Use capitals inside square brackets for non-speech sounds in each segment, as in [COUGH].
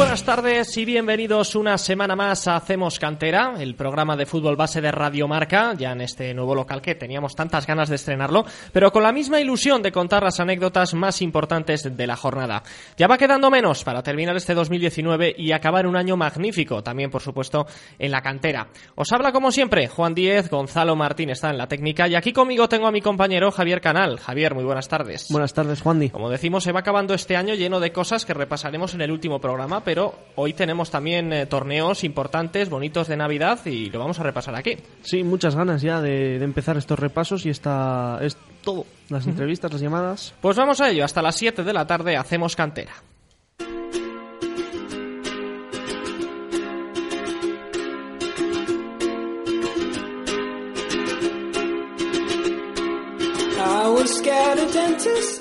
Buenas tardes y bienvenidos una semana más a Hacemos Cantera, el programa de fútbol base de Radio Marca, ya en este nuevo local que teníamos tantas ganas de estrenarlo, pero con la misma ilusión de contar las anécdotas más importantes de la jornada. Ya va quedando menos para terminar este 2019 y acabar un año magnífico, también por supuesto en la cantera. Os habla como siempre Juan Díez, Gonzalo Martín está en la técnica y aquí conmigo tengo a mi compañero Javier Canal. Javier, muy buenas tardes. Buenas tardes, Juan Di. Como decimos, se va acabando este año lleno de cosas que repasaremos en el último programa pero hoy tenemos también eh, torneos importantes, bonitos de Navidad y lo vamos a repasar aquí. Sí, muchas ganas ya de, de empezar estos repasos y esta es todo, las entrevistas, las llamadas. Pues vamos a ello, hasta las 7 de la tarde hacemos cantera.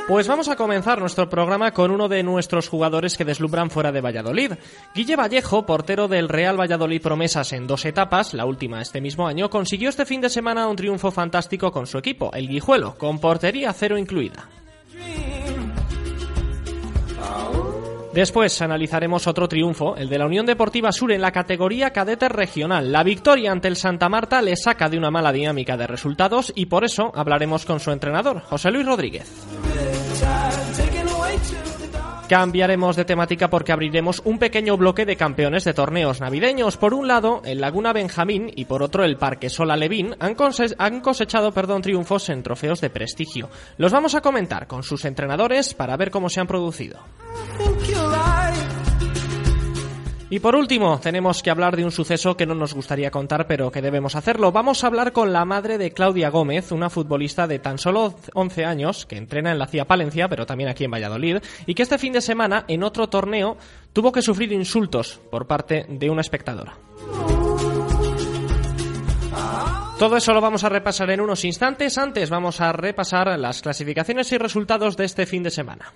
Pues vamos a comenzar nuestro programa con uno de nuestros jugadores que deslumbran fuera de Valladolid. Guille Vallejo, portero del Real Valladolid Promesas en dos etapas, la última este mismo año, consiguió este fin de semana un triunfo fantástico con su equipo, el Guijuelo, con portería cero incluida. Después analizaremos otro triunfo, el de la Unión Deportiva Sur en la categoría cadete regional. La victoria ante el Santa Marta le saca de una mala dinámica de resultados y por eso hablaremos con su entrenador, José Luis Rodríguez. Cambiaremos de temática porque abriremos un pequeño bloque de campeones de torneos navideños. Por un lado, el Laguna Benjamín y por otro el Parque Sola Levín han, han cosechado perdón, triunfos en trofeos de prestigio. Los vamos a comentar con sus entrenadores para ver cómo se han producido. Y por último, tenemos que hablar de un suceso que no nos gustaría contar, pero que debemos hacerlo. Vamos a hablar con la madre de Claudia Gómez, una futbolista de tan solo 11 años, que entrena en la CIA Palencia, pero también aquí en Valladolid, y que este fin de semana, en otro torneo, tuvo que sufrir insultos por parte de una espectadora. Todo eso lo vamos a repasar en unos instantes. Antes vamos a repasar las clasificaciones y resultados de este fin de semana.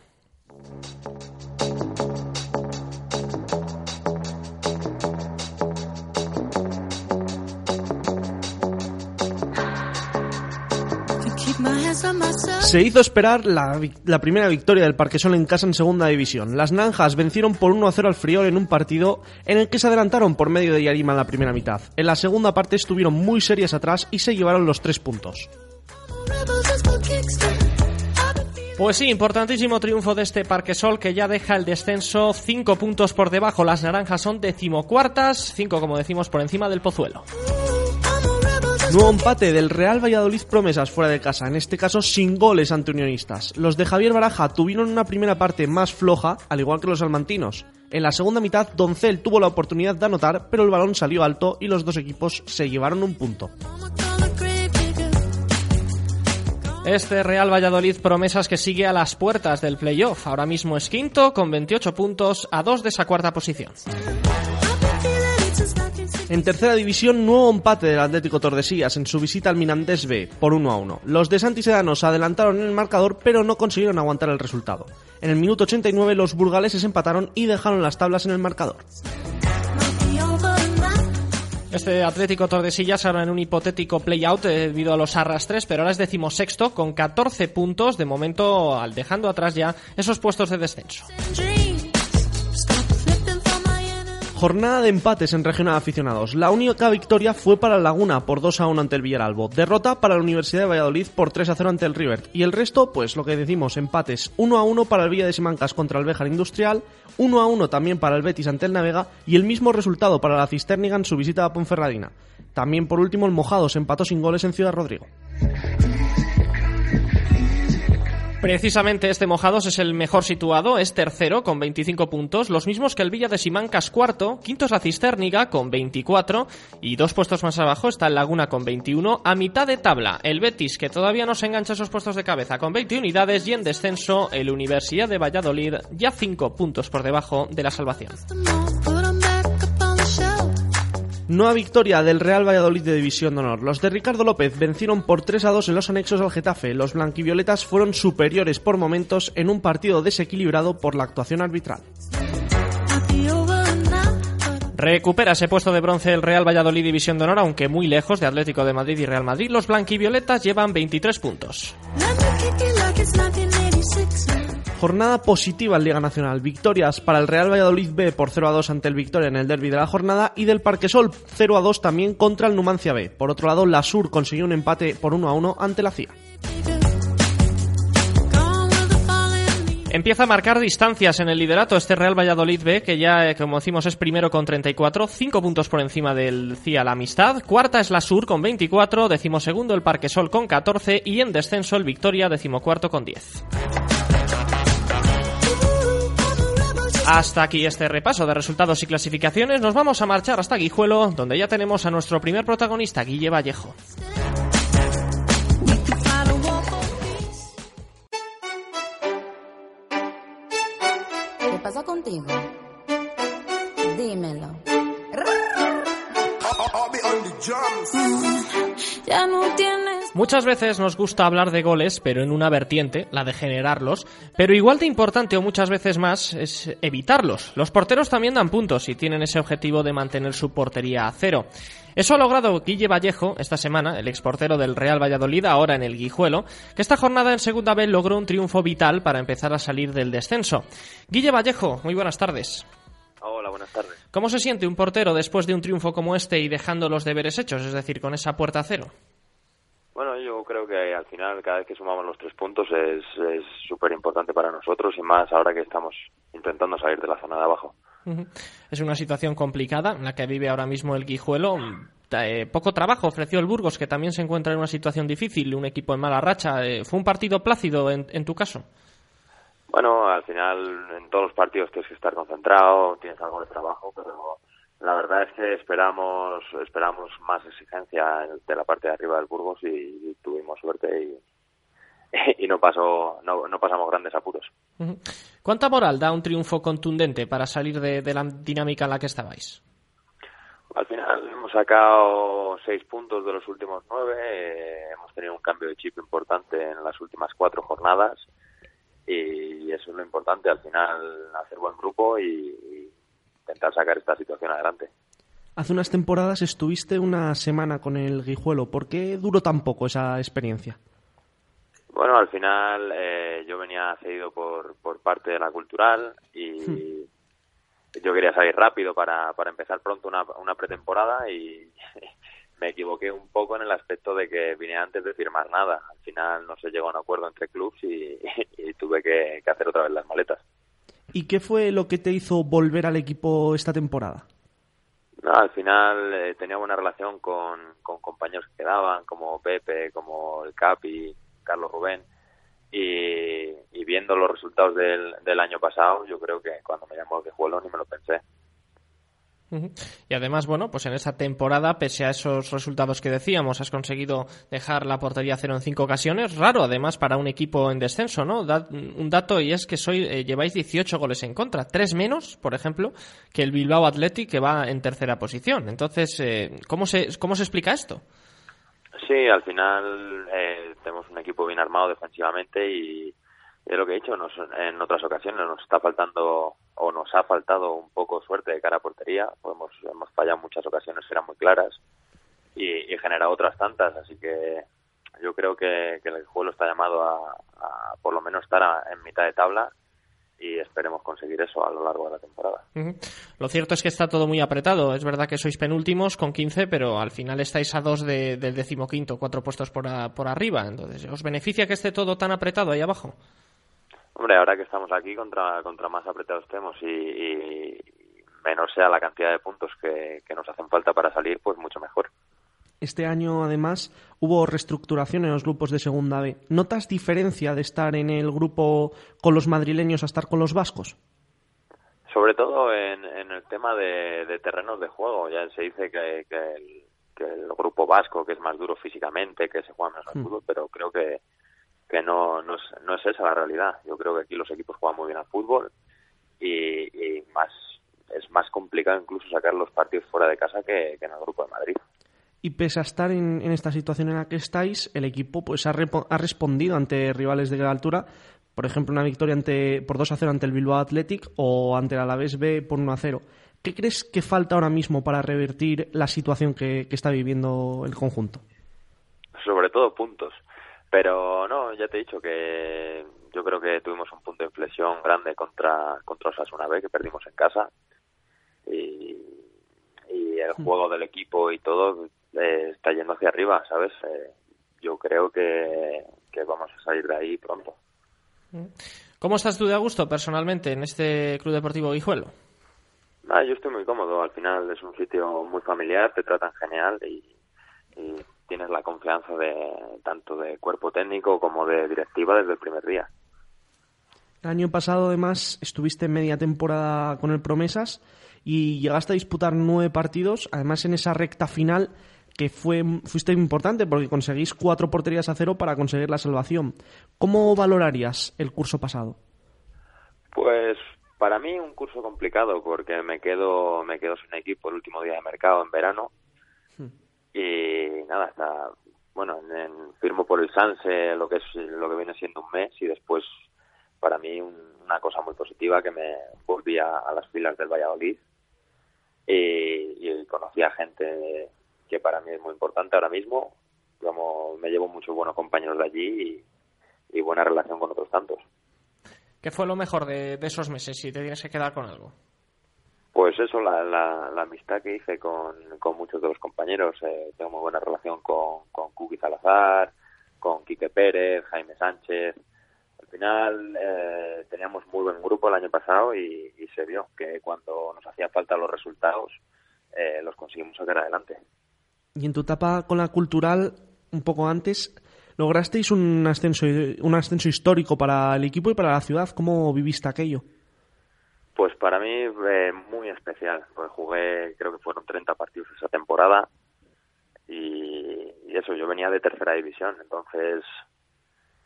Se hizo esperar la, primera victoria del Parquesol en casa en segunda división. Las Nanjas vencieron por 1 a 0 al Friol en un partido en el que se adelantaron por medio de Yarima en la primera mitad. En la segunda parte estuvieron muy serias atrás y se llevaron los tres puntos. Pues sí, importantísimo triunfo de este Parquesol que ya deja el descenso cinco puntos por debajo. Las naranjas son decimocuartas, cinco como decimos por encima del Pozuelo. Nuevo empate del Real Valladolid Promesas fuera de casa, en este caso sin goles ante unionistas. Los de Javier Baraja tuvieron una primera parte más floja, al igual que los almantinos. En la segunda mitad, Doncel tuvo la oportunidad de anotar, pero el balón salió alto y los dos equipos se llevaron un punto. Este Real Valladolid promesas que sigue a las puertas del playoff. Ahora mismo es quinto con 28 puntos a dos de esa cuarta posición. En tercera división, nuevo empate del Atlético Tordesillas en su visita al Minandés B por 1 a 1. Los de Santisedanos adelantaron en el marcador, pero no consiguieron aguantar el resultado. En el minuto 89 los burgaleses empataron y dejaron las tablas en el marcador. Este Atlético Tordesillas ahora en un hipotético play-out eh, debido a los arrastres, pero ahora es decimosexto con 14 puntos, de momento al dejando atrás ya esos puestos de descenso. Jornada de empates en regional aficionados. La única victoria fue para Laguna por 2 a 1 ante el Villaralbo. Derrota para la Universidad de Valladolid por 3 a 0 ante el River. Y el resto, pues lo que decimos, empates 1 a 1 para el Villa de Simancas contra el Béjar Industrial, 1 a 1 también para el Betis ante el Navega y el mismo resultado para la Cisterniga en su visita a Ponferradina. También por último el Mojados empató sin goles en Ciudad Rodrigo. Precisamente este Mojados es el mejor situado, es tercero con 25 puntos, los mismos que el Villa de Simancas cuarto, quinto es la Cisterniga con 24 y dos puestos más abajo está el Laguna con 21, a mitad de tabla el Betis que todavía no se engancha esos puestos de cabeza con 20 unidades y en descenso el Universidad de Valladolid ya 5 puntos por debajo de la salvación. Nueva victoria del Real Valladolid de División de Honor. Los de Ricardo López vencieron por 3 a 2 en los anexos al Getafe. Los blanquivioletas fueron superiores por momentos en un partido desequilibrado por la actuación arbitral. Recupera ese puesto de bronce el Real Valladolid División de Honor, aunque muy lejos de Atlético de Madrid y Real Madrid. Los blanquivioletas llevan 23 puntos. Jornada positiva en Liga Nacional. Victorias para el Real Valladolid B por 0 a 2 ante el Victoria en el derby de la jornada y del Parquesol 0 a 2 también contra el Numancia B. Por otro lado, la Sur consiguió un empate por 1 a 1 ante la CIA. Empieza a marcar distancias en el liderato este Real Valladolid B, que ya, eh, como decimos, es primero con 34, 5 puntos por encima del CIA La Amistad. Cuarta es la Sur con 24, decimosegundo el Parquesol con 14 y en descenso el Victoria, decimocuarto con 10. Hasta aquí este repaso de resultados y clasificaciones. Nos vamos a marchar hasta Guijuelo, donde ya tenemos a nuestro primer protagonista, Guille Vallejo. ¿Qué pasa contigo? Muchas veces nos gusta hablar de goles, pero en una vertiente, la de generarlos, pero igual de importante o muchas veces más es evitarlos. Los porteros también dan puntos y tienen ese objetivo de mantener su portería a cero. Eso ha logrado Guille Vallejo esta semana, el exportero del Real Valladolid, ahora en el Guijuelo, que esta jornada en segunda vez logró un triunfo vital para empezar a salir del descenso. Guille Vallejo, muy buenas tardes. Hola, buenas tardes. ¿Cómo se siente un portero después de un triunfo como este y dejando los deberes hechos, es decir, con esa puerta a cero? Bueno, yo creo que al final cada vez que sumamos los tres puntos es súper importante para nosotros y más ahora que estamos intentando salir de la zona de abajo. Es una situación complicada en la que vive ahora mismo el Guijuelo. Eh, poco trabajo ofreció el Burgos, que también se encuentra en una situación difícil, un equipo en mala racha. Eh, ¿Fue un partido plácido en, en tu caso? Bueno, al final en todos los partidos tienes que estar concentrado, tienes algo de trabajo, pero la verdad es que esperamos esperamos más exigencia de la parte de arriba del Burgos y, tuvimos suerte y, [LAUGHS] y no pasó no, no, pasamos grandes apuros. ¿Cuánta moral da un triunfo contundente para salir de, de, la dinámica en la que estabais? Al final hemos sacado seis puntos de los últimos nueve, eh, hemos tenido un cambio de chip importante en las últimas cuatro jornadas y eso es lo importante, al final hacer buen grupo y, intentar sacar esta situación adelante. Hace unas temporadas estuviste una semana con el Guijuelo. ¿Por qué duró tan poco esa experiencia? Bueno, al final eh, yo venía cedido por, por parte de la cultural y hmm. yo quería salir rápido para, para empezar pronto una, una pretemporada y [LAUGHS] me equivoqué un poco en el aspecto de que vine antes de firmar nada. Al final no se llegó a un acuerdo entre clubes y, [LAUGHS] y tuve que, que hacer otra vez las maletas. ¿Y qué fue lo que te hizo volver al equipo esta temporada? No, al final eh, tenía buena relación con, con, compañeros que quedaban, como Pepe, como el Capi, Carlos Rubén, y, y viendo los resultados del, del, año pasado, yo creo que cuando me llamó de juego ni me lo pensé. Y además, bueno, pues en esa temporada, pese a esos resultados que decíamos, has conseguido dejar la portería cero en cinco ocasiones. Raro, además, para un equipo en descenso, ¿no? Un dato y es que soy, eh, lleváis 18 goles en contra, tres menos, por ejemplo, que el Bilbao Athletic que va en tercera posición. Entonces, eh, ¿cómo, se, ¿cómo se explica esto? Sí, al final eh, tenemos un equipo bien armado defensivamente y es lo que he dicho, nos, en otras ocasiones nos está faltando o nos ha faltado un poco suerte de cara a portería, hemos, hemos fallado muchas ocasiones, eran muy claras y, y generado otras tantas, así que yo creo que, que el juego está llamado a, a, por lo menos estar a, en mitad de tabla y esperemos conseguir eso a lo largo de la temporada. Lo cierto es que está todo muy apretado. Es verdad que sois penúltimos con 15, pero al final estáis a dos de, del decimoquinto, cuatro puestos por, a, por arriba. Entonces, ¿os beneficia que esté todo tan apretado ahí abajo? Hombre, ahora que estamos aquí, contra, contra más apretados estemos y, y, menor sea la cantidad de puntos que, que, nos hacen falta para salir, pues mucho mejor. Este año, además, hubo reestructuración en los grupos de Segunda B. ¿Notas diferencia de estar en el grupo con los madrileños a estar con los vascos? Sobre todo en, el tema de, terrenos de juego. Ya se dice que, el, grupo vasco, que es más duro físicamente, que se juega más al hmm. fútbol, pero creo que, que no, no, es, no es esa la realidad. Yo creo que aquí los equipos juegan muy bien al fútbol y, más es más complicado incluso sacar los partidos fuera de casa que, que en el grupo de Madrid y pese a estar en, esta situación en la que estáis, el equipo pues ha, ha, respondido ante rivales de gran altura. Por ejemplo, una victoria ante, por 2 a 0 ante el Bilbao Athletic o ante el Alavés B por 1 a 0. ¿Qué crees que falta ahora mismo para revertir la situación que, está viviendo el conjunto? Sobre todo puntos. Pero no, ya te he dicho que yo creo que tuvimos un punto de inflexión grande contra, contra Osasuna B, que perdimos en casa. Y, y el hmm. juego del equipo y todo eh, está yendo hacia arriba, ¿sabes? Eh, yo creo que, vamos a salir de ahí pronto. ¿Cómo estás tú de a gusto personalmente en este Club Deportivo Guijuelo? Ah, yo estoy muy cómodo. Al final es un sitio muy familiar, te tratan genial y, tienes la confianza de tanto de cuerpo técnico como de directiva desde el primer día. El año pasado, además, estuviste media temporada con el Promesas y llegaste a disputar nueve partidos. Además, en esa recta final que fue, fuiste importante porque conseguís cuatro porterías a cero para conseguir la salvación. ¿Cómo valorarías el curso pasado? Pues para mí un curso complicado porque me quedo me quedo sin equipo el último día de mercado en verano hmm. Y nada hasta bueno en, firmo por el Sanse lo que es lo que viene siendo un mes y después para mí una cosa muy positiva que me volví a, las filas del Valladolid y, y conocí a gente que para mí es muy importante ahora mismo. Como me llevo muchos buenos compañeros de allí y, buena relación con otros tantos. ¿Qué fue lo mejor de, esos meses, si te tienes que quedar con algo? Pues eso, la, la, amistad que hice con, muchos de los compañeros. Eh, tengo muy buena relación con, Kuki Salazar, con Quique Pérez, Jaime Sánchez. Al final eh, teníamos muy buen grupo el año pasado y, y, se vio que cuando nos hacían falta los resultados eh, los conseguimos sacar adelante. Y en tu etapa con la cultural, un poco antes, lograsteis un ascenso, un ascenso histórico para el equipo y para la ciudad. ¿Cómo viviste aquello? Pues para mí eh, muy especial, pues jugué, creo que fueron 30 partidos esa temporada y, eso, yo venía de tercera división, entonces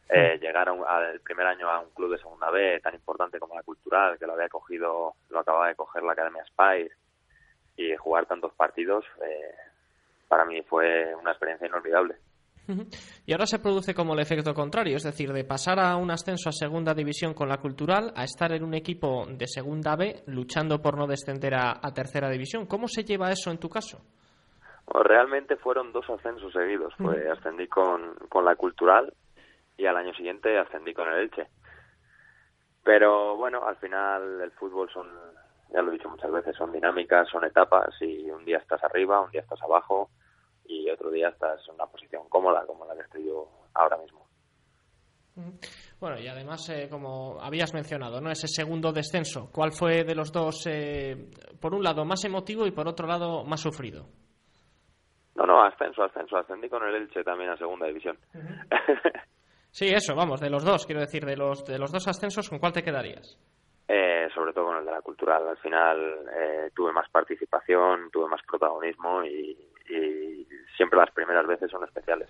eh, llegar al primer año a un club de segunda B tan importante como la Cultural, que lo había cogido, lo acababa de coger la Academia Spire y jugar tantos partidos, eh, para mí fue una experiencia inolvidable. Y ahora se produce como el efecto contrario, es decir, de pasar a un ascenso a segunda división con la cultural a estar en un equipo de segunda B luchando por no descender a, tercera división. ¿Cómo se lleva eso en tu caso? realmente fueron dos ascensos seguidos. Pues ascendí con, con la cultural y al año siguiente ascendí con el Elche. Pero bueno, al final el fútbol son, ya lo he dicho muchas veces, son dinámicas, son etapas y un día estás arriba, un día estás abajo y otro día estás en una posición cómoda como la que estoy yo ahora mismo. Bueno, y además, eh, como habías mencionado, ¿no? Ese segundo descenso, ¿cuál fue de los dos, eh, por un lado, más emotivo y por otro lado, más sufrido? No, no, ascenso, ascenso. Ascendí con el Elche también a segunda división. sí, eso, vamos, de los dos, quiero decir, de los, de los dos ascensos, ¿con cuál te quedarías? Eh, sobre todo con el de la cultural. Al final eh, tuve más participación, tuve más protagonismo y, siempre las primeras veces son especiales.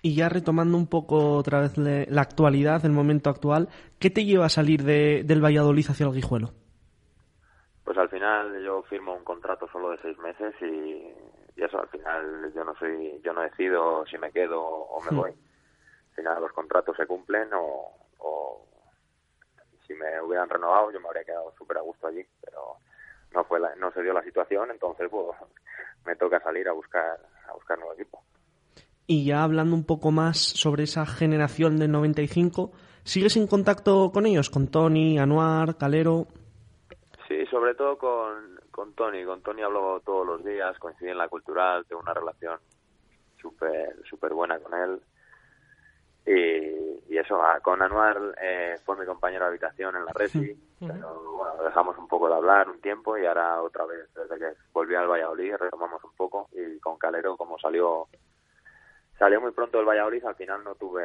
Y ya retomando un poco otra vez la actualidad, el momento actual, ¿qué te lleva a salir de, del Valladolid hacia el Guijuelo? Pues al final yo firmo un contrato solo de seis meses y, eso al final yo no soy, yo no decido si me quedo o me hmm. voy. Al final los contratos se cumplen o, si me hubieran renovado yo me habría quedado súper a gusto allí, pero no fue no se dio la situación, entonces pues [LAUGHS] me toca salir a buscar a buscar nuevo equipo. Y ya hablando un poco más sobre esa generación del 95, ¿sigues en contacto con ellos? ¿Con Tony, Anuar, Calero? Sí, sobre todo con, con Tony. Con Tony hablo todos los días, coincidí en la cultural, tengo una relación súper súper buena con él. Y, eso, con Anuar eh, fue mi compañero de habitación en la Resi, pero bueno, dejamos un poco de hablar un tiempo y ahora otra vez, desde que volví al Valladolid, retomamos un poco y con Calero, como salió salió muy pronto del Valladolid, al final no tuve,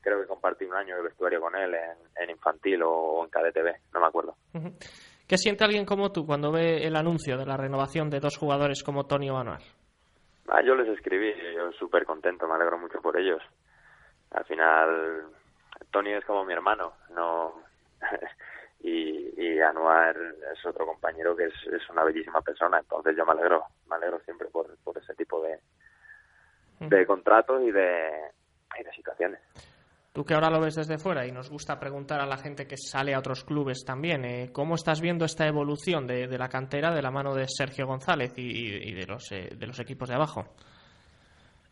creo que compartí un año de vestuario con él en, infantil o en KDTV, no me acuerdo. ¿Qué siente alguien como tú cuando ve el anuncio de la renovación de dos jugadores como Tony o Anuar? Ah, yo les escribí, yo súper contento, me alegro mucho por ellos. Al final, Tony es como mi hermano, no [LAUGHS] y, y Anuar es otro compañero que es, es, una bellísima persona, entonces yo me alegro, me alegro siempre por, por ese tipo de, de contratos y de, y de situaciones. Tú que ahora lo ves desde fuera y nos gusta preguntar a la gente que sale a otros clubes también, eh, ¿cómo estás viendo esta evolución de, de, la cantera de la mano de Sergio González y, y de, los, eh, de los equipos de abajo?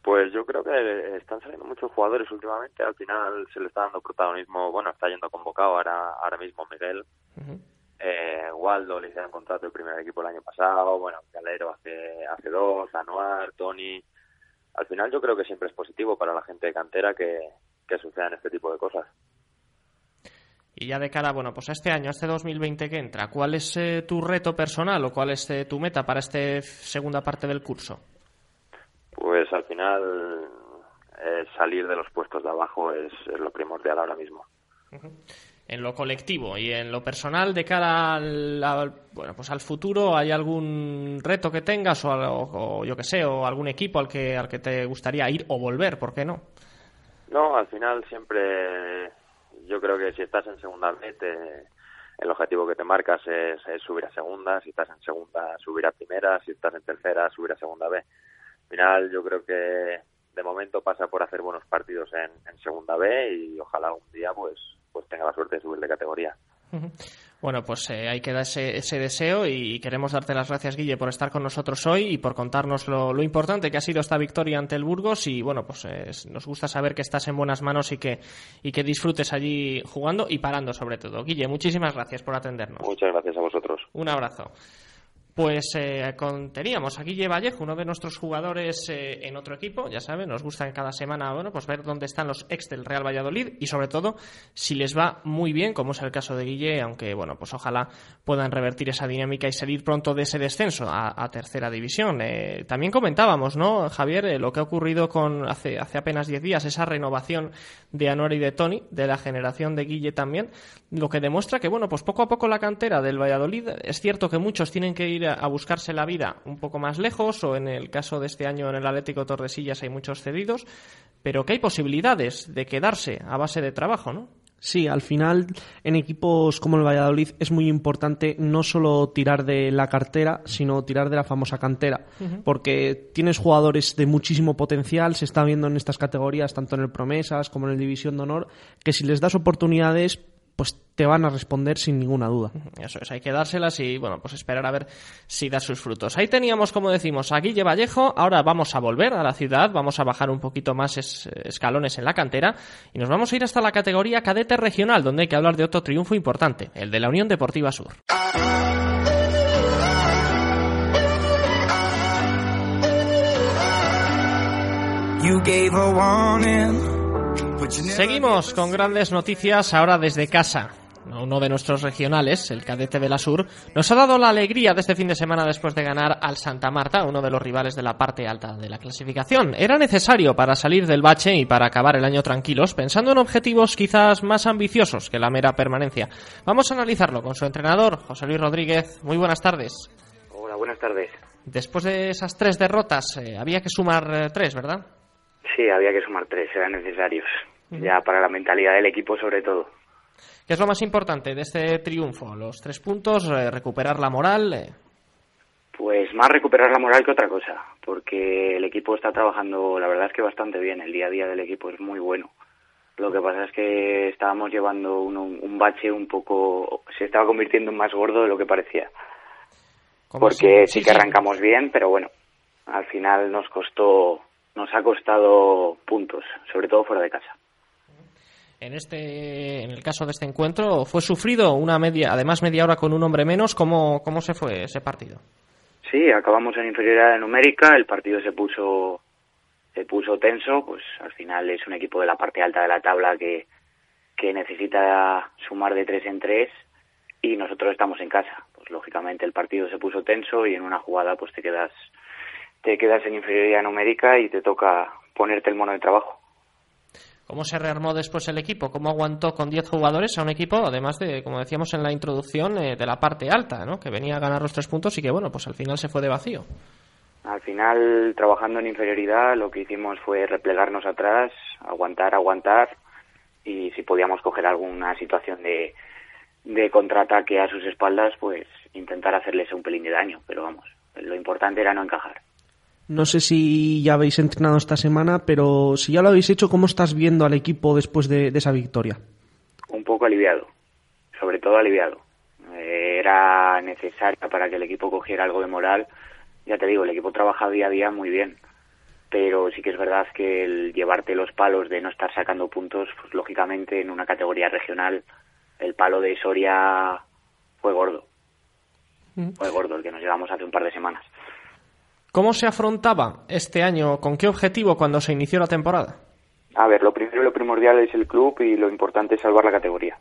Pues yo creo que están saliendo muchos jugadores últimamente. Al final se le está dando protagonismo. Bueno, está yendo convocado ahora, ahora mismo Miguel. eh, Waldo le hicieron contrato el primer equipo el año pasado. Bueno, Calero hace, hace dos. Anuar, Tony. Al final yo creo que siempre es positivo para la gente de cantera que, que sucedan este tipo de cosas. Y ya de cara, bueno, pues a este año, a este 2020 que entra, ¿cuál es eh, tu reto personal o cuál es eh, tu meta para esta segunda parte del curso? Pues al final eh, salir de los puestos de abajo es, es lo primordial ahora mismo. Uh -huh. En lo colectivo y en lo personal, de cara al, al, bueno, pues al futuro, ¿hay algún reto que tengas o, o, o yo que sé, o algún equipo al que, al que te gustaría ir o volver? ¿Por qué no? No, al final siempre yo creo que si estás en segunda B, te, el objetivo que te marcas es, es, subir a segunda, si estás en segunda, subir a primera, si estás en tercera, subir a segunda B. Al final yo creo que de momento pasa por hacer buenos partidos en, en segunda B y ojalá un día pues, pues tenga la suerte de subir de categoría. Bueno, pues eh, ahí queda ese, ese, deseo y queremos darte las gracias, Guille, por estar con nosotros hoy y por contarnos lo, lo importante que ha sido esta victoria ante el Burgos y bueno, pues eh, nos gusta saber que estás en buenas manos y que, y que disfrutes allí jugando y parando sobre todo. Guille, muchísimas gracias por atendernos. Muchas gracias a vosotros. Un abrazo. Pues eh, teníamos a Guille Vallejo, uno de nuestros jugadores eh, en otro equipo, ya saben, nos gusta en cada semana bueno, pues ver dónde están los ex del Real Valladolid y sobre todo si les va muy bien, como es el caso de Guille, aunque bueno, pues ojalá puedan revertir esa dinámica y salir pronto de ese descenso a, a tercera división. Eh, también comentábamos, ¿no, Javier, eh, lo que ha ocurrido con hace, hace apenas 10 días, esa renovación de Anuar y de Tony, de la generación de Guille también, lo que demuestra que bueno, pues poco a poco la cantera del Valladolid, es cierto que muchos tienen que ir a buscarse la vida un poco más lejos o en el caso de este año en el Atlético Tordesillas hay muchos cedidos, pero que hay posibilidades de quedarse a base de trabajo, ¿no? Sí, al final en equipos como el Valladolid es muy importante no solo tirar de la cartera, sino tirar de la famosa cantera, uh -huh. porque tienes jugadores de muchísimo potencial, se está viendo en estas categorías, tanto en el Promesas como en el División de Honor, que si les das oportunidades pues te van a responder sin ninguna duda. Eso es, hay que dárselas y bueno, pues esperar a ver si da sus frutos. Ahí teníamos, como decimos, a Guille Vallejo, ahora vamos a volver a la ciudad, vamos a bajar un poquito más es, escalones en la cantera y nos vamos a ir hasta la categoría cadete regional, donde hay que hablar de otro triunfo importante, el de la Unión Deportiva Sur. You gave a warning. Seguimos con grandes noticias ahora desde casa. Uno de nuestros regionales, el cadete de la Sur, nos ha dado la alegría de este fin de semana después de ganar al Santa Marta, uno de los rivales de la parte alta de la clasificación. Era necesario para salir del bache y para acabar el año tranquilos, pensando en objetivos quizás más ambiciosos que la mera permanencia. Vamos a analizarlo con su entrenador, José Luis Rodríguez. Muy buenas tardes. Hola, buenas tardes. Después de esas tres derrotas, eh, había que sumar eh, tres, ¿verdad? Sí, había que sumar tres, eran necesarios. Uh -huh. Ya para la mentalidad del equipo, sobre todo. ¿Qué es lo más importante de este triunfo? ¿Los tres puntos? Eh, ¿Recuperar la moral? Eh... Pues más recuperar la moral que otra cosa, porque el equipo está trabajando, la verdad es que bastante bien. El día a día del equipo es muy bueno. Lo que pasa es que estábamos llevando un, un bache un poco. se estaba convirtiendo en más gordo de lo que parecía. Porque sí, sí que arrancamos bien, pero bueno, al final nos costó nos ha costado puntos, sobre todo fuera de casa. En este, en el caso de este encuentro, fue sufrido una media, además media hora con un hombre menos. ¿Cómo, cómo se fue ese partido? Sí, acabamos en inferioridad numérica. El partido se puso, se puso tenso. Pues al final es un equipo de la parte alta de la tabla que, que necesita sumar de tres en tres y nosotros estamos en casa. Pues lógicamente el partido se puso tenso y en una jugada pues te quedas te quedas en inferioridad numérica y te toca ponerte el mono de trabajo. ¿Cómo se rearmó después el equipo? ¿Cómo aguantó con 10 jugadores a un equipo, además de, como decíamos en la introducción, eh, de la parte alta, ¿no? que venía a ganar los tres puntos y que, bueno, pues al final se fue de vacío? Al final, trabajando en inferioridad, lo que hicimos fue replegarnos atrás, aguantar, aguantar, y si podíamos coger alguna situación de, de contraataque a sus espaldas, pues intentar hacerles un pelín de daño. Pero vamos, lo importante era no encajar. No sé si ya habéis entrenado esta semana, pero si ya lo habéis hecho, ¿cómo estás viendo al equipo después de, esa victoria? Un poco aliviado, sobre todo aliviado. Era necesaria para que el equipo cogiera algo de moral. Ya te digo, el equipo trabaja día a día muy bien, pero sí que es verdad que el llevarte los palos de no estar sacando puntos, pues lógicamente en una categoría regional, el palo de Soria fue gordo. Mm. Fue gordo el que nos llevamos hace un par de semanas. ¿Cómo se afrontaba este año? ¿Con qué objetivo cuando se inició la temporada? A ver, lo primero y lo primordial es el club y lo importante es salvar la categoría.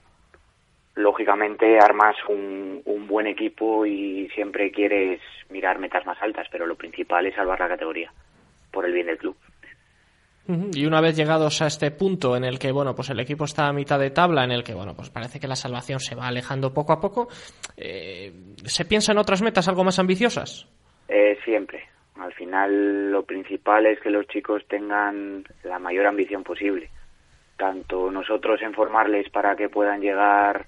Lógicamente armas un, un buen equipo y siempre quieres mirar metas más altas, pero lo principal es salvar la categoría por el bien del club. Y una vez llegados a este punto en el que bueno pues el equipo está a mitad de tabla, en el que bueno pues parece que la salvación se va alejando poco a poco, eh, ¿se piensa en otras metas algo más ambiciosas? Eh, siempre, al final lo principal es que los chicos tengan la mayor ambición posible. Tanto nosotros en formarles para que puedan llegar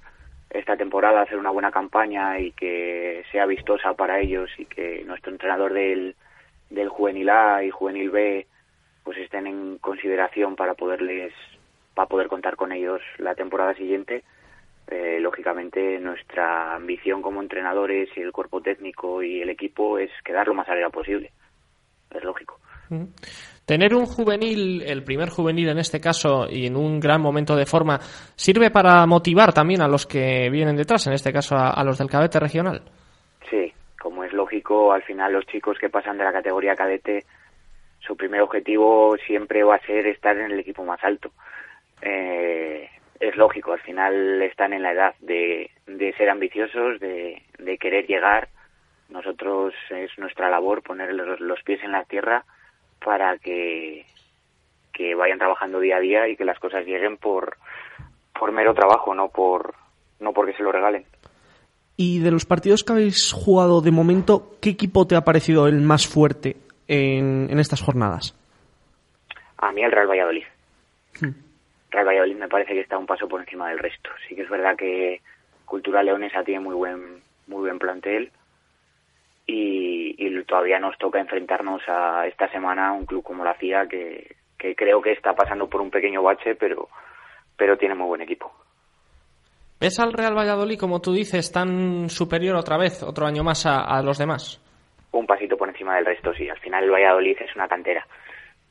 esta temporada a hacer una buena campaña y que sea vistosa para ellos y que nuestro entrenador del, del juvenil A y juvenil B pues estén en consideración para poderles para poder contar con ellos la temporada siguiente eh, lógicamente nuestra ambición como entrenadores y el cuerpo técnico y el equipo es quedar lo más arriba posible es lógico. Tener un juvenil, el primer juvenil en este caso, y en un gran momento de forma, ¿sirve para motivar también a los que vienen detrás, en este caso a, los del cadete regional? Sí, como es lógico, al final los chicos que pasan de la categoría cadete, su primer objetivo siempre va a ser estar en el equipo más alto. Eh, es lógico, al final están en la edad de, de ser ambiciosos, de, de querer llegar nosotros es nuestra labor poner los, pies en la tierra para que, que vayan trabajando día a día y que las cosas lleguen por, por mero trabajo, no por no porque se lo regalen. Y de los partidos que habéis jugado de momento, ¿qué equipo te ha parecido el más fuerte en, en estas jornadas? A mí el Real Valladolid. Hmm. Real Valladolid me parece que está un paso por encima del resto. Sí que es verdad que Cultura Leonesa tiene muy buen muy buen plantel, y, todavía nos toca enfrentarnos a esta semana a un club como la CIA que, creo que está pasando por un pequeño bache, pero, pero tiene muy buen equipo. ¿Ves al Real Valladolid, como tú dices, tan superior otra vez, otro año más a, los demás? Un pasito por encima del resto, sí. Al final el Valladolid es una cantera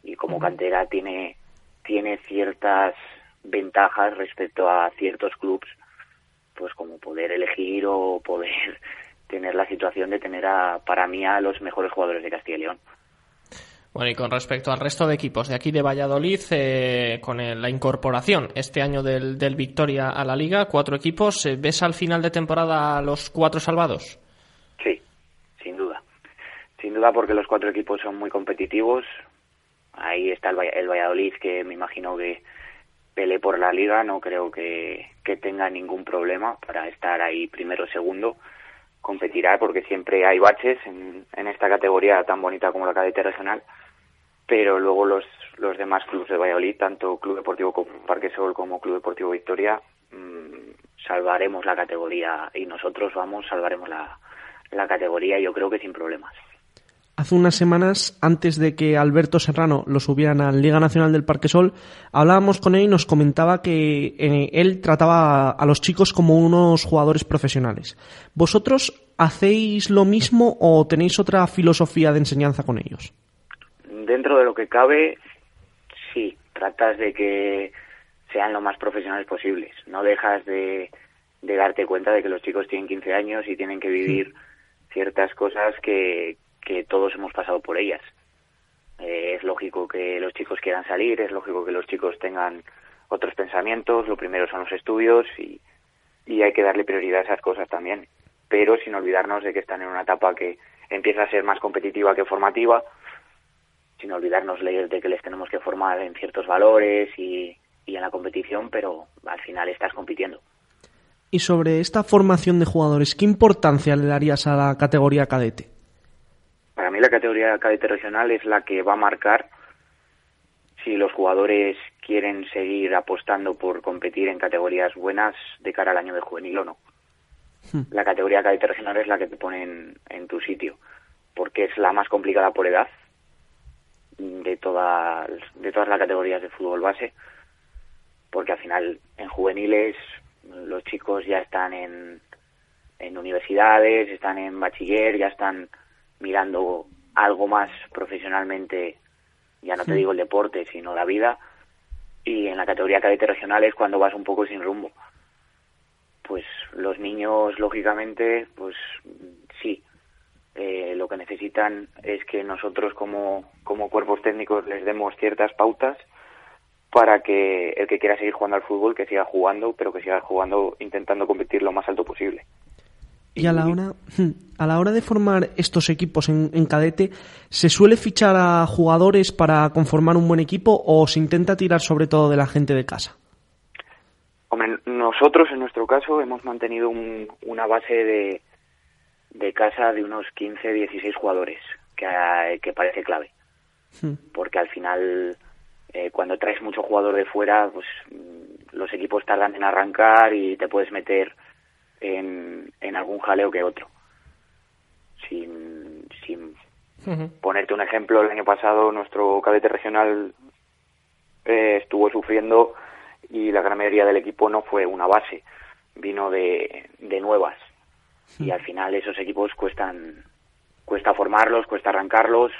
y como cantera tiene, tiene ciertas ventajas respecto a ciertos clubes, pues como poder elegir o poder tener la situación de tener a, para mí a los mejores jugadores de Castilla y León. Bueno, y con respecto al resto de equipos de aquí de Valladolid, eh, con la incorporación este año del, del, Victoria a la liga, cuatro equipos, eh, ¿ves al final de temporada a los cuatro salvados? Sí, sin duda. Sin duda porque los cuatro equipos son muy competitivos. Ahí está el, el Valladolid, que me imagino que pele por la liga, no creo que, que tenga ningún problema para estar ahí primero o segundo competirá porque siempre hay baches en, esta categoría tan bonita como la cadete regional, pero luego los, los demás clubes de Valladolid, tanto Club Deportivo Parque Sol como Club Deportivo Victoria, mmm, salvaremos la categoría y nosotros vamos, salvaremos la, la categoría yo creo que sin problemas. Hace unas semanas, antes de que Alberto Serrano lo subieran a la Liga Nacional del Parque Sol, hablábamos con él y nos comentaba que eh, él trataba a los chicos como unos jugadores profesionales. ¿Vosotros hacéis lo mismo o tenéis otra filosofía de enseñanza con ellos? Dentro de lo que cabe, sí, tratas de que sean lo más profesionales posibles. No dejas de, darte cuenta de que los chicos tienen 15 años y tienen que vivir ciertas cosas que, que todos hemos pasado por ellas. Eh, es lógico que los chicos quieran salir, es lógico que los chicos tengan otros pensamientos, lo primero son los estudios y, y hay que darle prioridad a esas cosas también. Pero sin olvidarnos de que están en una etapa que empieza a ser más competitiva que formativa, sin olvidarnos de que les tenemos que formar en ciertos valores y, y en la competición, pero al final estás compitiendo. Y sobre esta formación de jugadores, ¿qué importancia le darías a la categoría cadete? Para mí la categoría cadete regional es la que va a marcar si los jugadores quieren seguir apostando por competir en categorías buenas de cara al año de juvenil o no. Hmm. La categoría cadete regional es la que te pone en, tu sitio, porque es la más complicada por edad de todas, de todas las categorías de fútbol base, porque al final en juveniles los chicos ya están en, en universidades, están en bachiller, ya están mirando algo más profesionalmente, ya no te digo el deporte, sino la vida, y en la categoría cadete regional es cuando vas un poco sin rumbo. Pues los niños, lógicamente, pues sí, eh, lo que necesitan es que nosotros como, como cuerpos técnicos les demos ciertas pautas para que el que quiera seguir jugando al fútbol, que siga jugando, pero que siga jugando intentando competir lo más alto posible. Y a la hora, a la hora de formar estos equipos en, cadete, ¿se suele fichar a jugadores para conformar un buen equipo o se intenta tirar sobre todo de la gente de casa? Hombre, nosotros en nuestro caso hemos mantenido una base de, de casa de unos 15, 16 jugadores, que, que parece clave. Porque al final eh, cuando traes mucho jugador de fuera, pues mm, los equipos tardan en arrancar y te puedes meter en, en algún jaleo que otro. Sin, sin ponerte un ejemplo, el año pasado nuestro cadete regional eh, estuvo sufriendo y la gran mayoría del equipo no fue una base, vino de, de nuevas. Y al final esos equipos cuestan, cuesta formarlos, cuesta arrancarlos,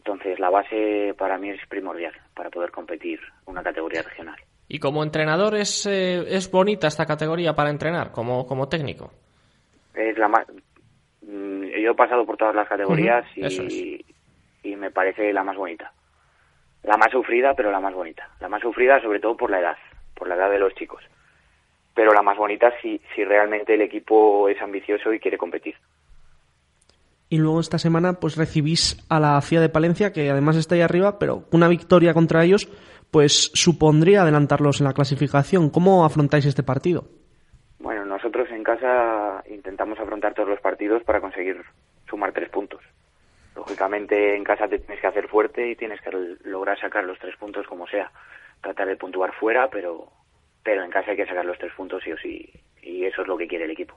entonces, la base para mí es primordial para poder competir una categoría regional. ¿Y como entrenador es, eh, es bonita esta categoría para entrenar, como, como técnico? Es la más... Mm, yo he pasado por todas las categorías y, y me parece la más bonita. La más sufrida, pero la más bonita. La más sufrida sobre todo por la edad, por la edad de los chicos. Pero la más bonita si, si realmente el equipo es ambicioso y quiere competir y luego esta semana pues recibís a la CIA de Palencia, que además está ahí arriba, pero una victoria contra ellos pues supondría adelantarlos en la clasificación. ¿Cómo afrontáis este partido? Bueno, nosotros en casa intentamos afrontar todos los partidos para conseguir sumar tres puntos. Lógicamente en casa te tienes que hacer fuerte y tienes que lograr sacar los tres puntos como sea. Tratar de puntuar fuera, pero, pero en casa hay que sacar los tres puntos sí o sí. Y eso es lo que quiere el equipo.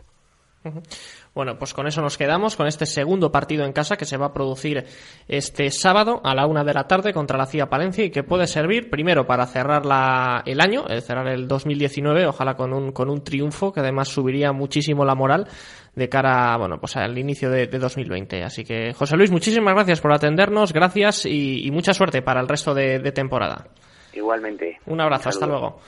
Bueno, pues con eso nos quedamos, con este segundo partido en casa que se va a producir este sábado a la una de la tarde contra la CIA Palencia y que puede servir primero para cerrar la, el año, cerrar el 2019, ojalá con un, con un triunfo que además subiría muchísimo la moral de cara bueno, pues al inicio de, 2020. Así que, José Luis, muchísimas gracias por atendernos, gracias y, mucha suerte para el resto de, de temporada. Igualmente. Un abrazo, hasta luego.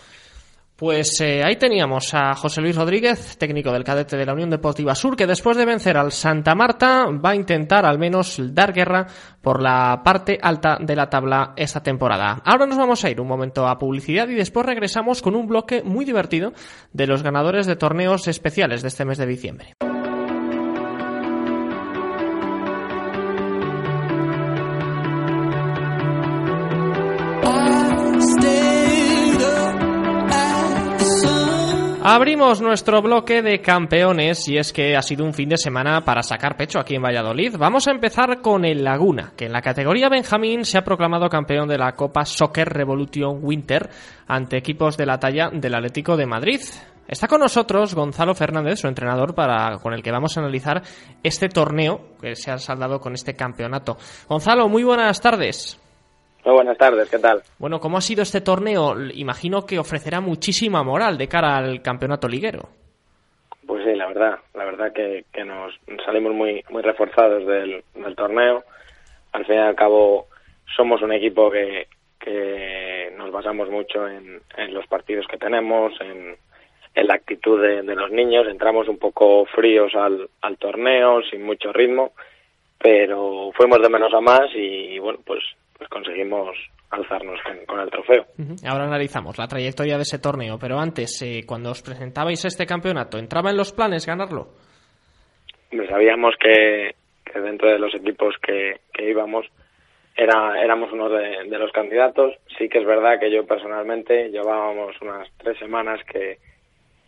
Pues eh, ahí teníamos a José Luis Rodríguez, técnico del cadete de la Unión Deportiva Sur, que después de vencer al Santa Marta va a intentar al menos dar guerra por la parte alta de la tabla esta temporada. Ahora nos vamos a ir un momento a publicidad y después regresamos con un bloque muy divertido de los ganadores de torneos especiales de este mes de diciembre. Abrimos nuestro bloque de campeones y es que ha sido un fin de semana para sacar pecho aquí en Valladolid. Vamos a empezar con el Laguna, que en la categoría Benjamín se ha proclamado campeón de la Copa Soccer Revolution Winter ante equipos de la talla del Atlético de Madrid. Está con nosotros Gonzalo Fernández, su entrenador, para, con el que vamos a analizar este torneo que se ha saldado con este campeonato. Gonzalo, muy buenas tardes. Muy buenas tardes, ¿qué tal? Bueno, ¿cómo ha sido este torneo? Imagino que ofrecerá muchísima moral de cara al campeonato liguero. Pues sí, la verdad, la verdad que, nos salimos muy muy reforzados del, torneo. Al fin y al cabo, somos un equipo que, que nos basamos mucho en, los partidos que tenemos, en, la actitud de, los niños. Entramos un poco fríos al, al torneo, sin mucho ritmo, pero fuimos de menos a más y bueno, pues pues conseguimos alzarnos con, el trofeo. Ahora analizamos la trayectoria de ese torneo, pero antes, eh, cuando os presentabais este campeonato, ¿entraba en los planes ganarlo? sabíamos que, dentro de los equipos que, íbamos era, éramos uno de, los candidatos. Sí que es verdad que yo personalmente llevábamos unas tres semanas que,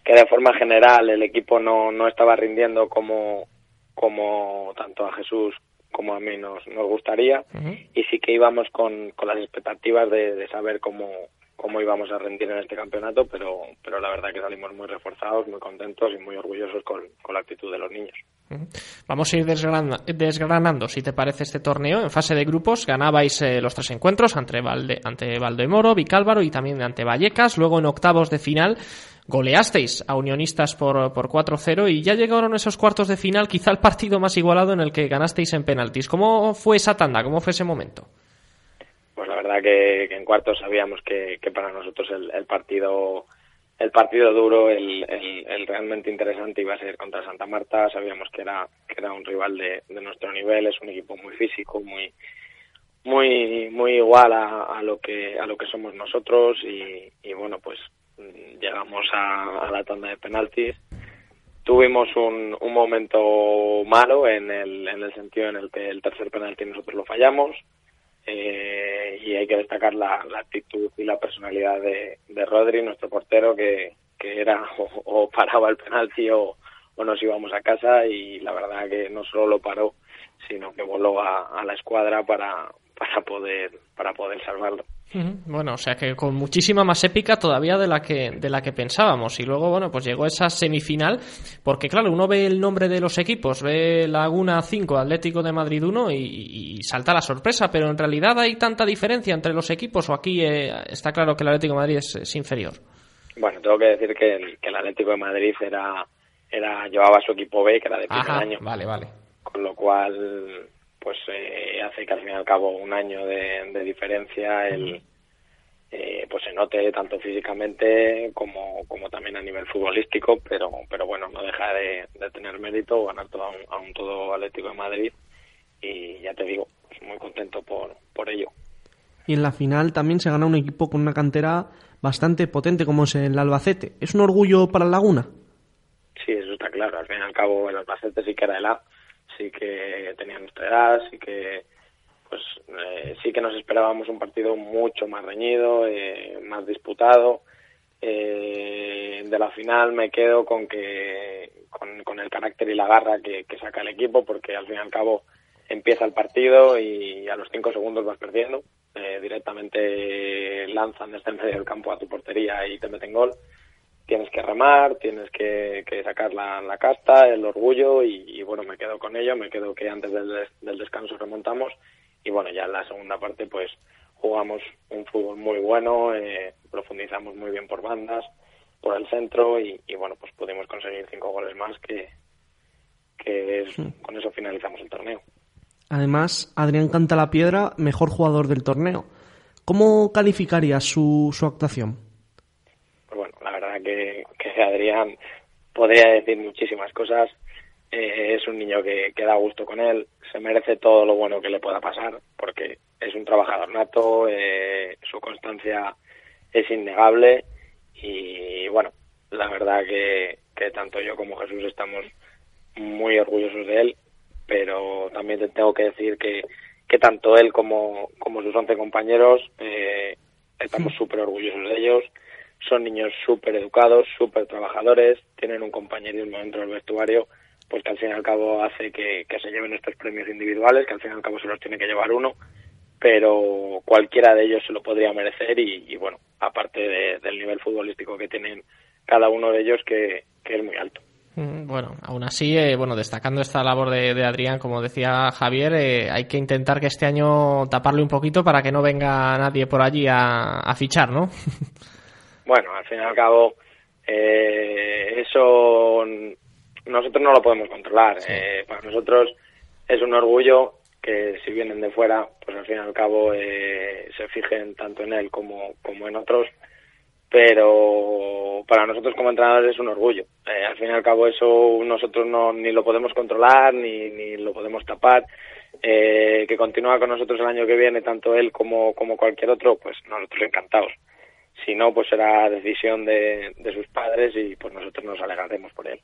que de forma general el equipo no, no estaba rindiendo como, como tanto a Jesús como a mí nos, nos gustaría y sí que íbamos con, con las expectativas de, de saber cómo, cómo íbamos a rendir en este campeonato, pero, pero la verdad que salimos muy reforzados, muy contentos y muy orgullosos con, con la actitud de los niños. Vamos a ir desgranando, si te parece, este torneo. En fase de grupos ganabais eh, los tres encuentros ante, Valde, ante Valdemoro, Vicálvaro y también ante Vallecas. Luego en octavos de final goleasteis a Unionistas por, por 4-0 y ya llegaron esos cuartos de final, quizá el partido más igualado en el que ganasteis en penaltis. ¿Cómo fue esa tanda? ¿Cómo fue ese momento? Pues la verdad que, en cuartos sabíamos que, para nosotros el, partido el partido duro, el, realmente interesante iba a ser contra Santa Marta. Sabíamos que era que era un rival de, nuestro nivel, es un equipo muy físico, muy muy muy igual a, lo que a lo que somos nosotros y, y bueno pues llegamos a, la tanda de penaltis. Tuvimos un, momento malo en el, en el sentido en el que el tercer penalti nosotros lo fallamos. Eh, y hay que destacar la, actitud y la personalidad de, de Rodri, nuestro portero, que, que era o, paraba el penalti o, nos íbamos a casa y la verdad que no solo lo paró, sino que voló a, a la escuadra para, para poder para poder salvarlo. Bueno, o sea que con muchísima más épica todavía de la que de la que pensábamos y luego bueno pues llegó esa semifinal porque claro uno ve el nombre de los equipos ve Laguna 5 Atlético de Madrid 1 y, salta la sorpresa pero en realidad hay tanta diferencia entre los equipos o aquí eh, está claro que el Atlético de Madrid es, inferior. Bueno tengo que decir que el, que el, Atlético de Madrid era era llevaba su equipo B que era de primer año. Vale vale. Con lo cual pues eh, hace que al fin y al cabo un año de, diferencia el eh, pues se note tanto físicamente como, como también a nivel futbolístico pero pero bueno no deja de, tener mérito ganar todo a un, todo Atlético de Madrid y ya te digo pues muy contento por por ello. Y en la final también se gana un equipo con una cantera bastante potente como es el Albacete. Es un orgullo para Laguna sí eso está claro. Al fin y al cabo el Albacete sí que era el A sí que tenían nuestra edad, sí que pues eh, sí que nos esperábamos un partido mucho más reñido, eh, más disputado. Eh, de la final me quedo con que con, el carácter y la garra que, saca el equipo, porque al fin y al cabo empieza el partido y a los cinco segundos vas perdiendo. directamente lanzan desde el medio del campo a tu portería y te meten gol tienes que remar, tienes que, sacar la, casta, el orgullo y, bueno, me quedo con ello, me quedo que antes del, descanso remontamos y bueno, ya en la segunda parte pues jugamos un fútbol muy bueno, eh, profundizamos muy bien por bandas, por el centro y, bueno, pues pudimos conseguir cinco goles más que, que con eso finalizamos el torneo. Además, Adrián Canta la Piedra, mejor jugador del torneo. ¿Cómo calificaría su, su actuación? Que, Adrián podría decir muchísimas cosas. Eh, es un niño que, que, da gusto con él, se merece todo lo bueno que le pueda pasar, porque es un trabajador nato, eh, su constancia es innegable y bueno, la verdad que, que tanto yo como Jesús estamos muy orgullosos de él, pero también te tengo que decir que, que tanto él como, como sus once compañeros eh, estamos súper orgullosos de ellos son niños súper educados, súper trabajadores, tienen un compañerismo dentro del vestuario, pues que al fin y al cabo hace que, se lleven estos premios individuales, que al fin y al cabo se los tiene que llevar uno, pero cualquiera de ellos se lo podría merecer y, bueno, aparte del nivel futbolístico que tienen cada uno de ellos, que, es muy alto. Mm, bueno, aún así, eh, bueno, destacando esta labor de, Adrián, como decía Javier, eh, hay que intentar que este año taparle un poquito para que no venga nadie por allí a fichar, ¿no? [LAUGHS] bueno, al fin y al cabo, eh, eso nosotros no lo podemos controlar. Eh, para nosotros es un orgullo que si vienen de fuera, pues al fin y al cabo eh, se fijen tanto en él como, como en otros. Pero para nosotros como entrenadores es un orgullo. al fin y al cabo eso nosotros no, ni lo podemos controlar ni, ni lo podemos tapar. eh, que continúa con nosotros el año que viene, tanto él como, como cualquier otro, pues nosotros encantados. Si no, pues será decisión de, de sus padres y pues nosotros nos alegraremos por él.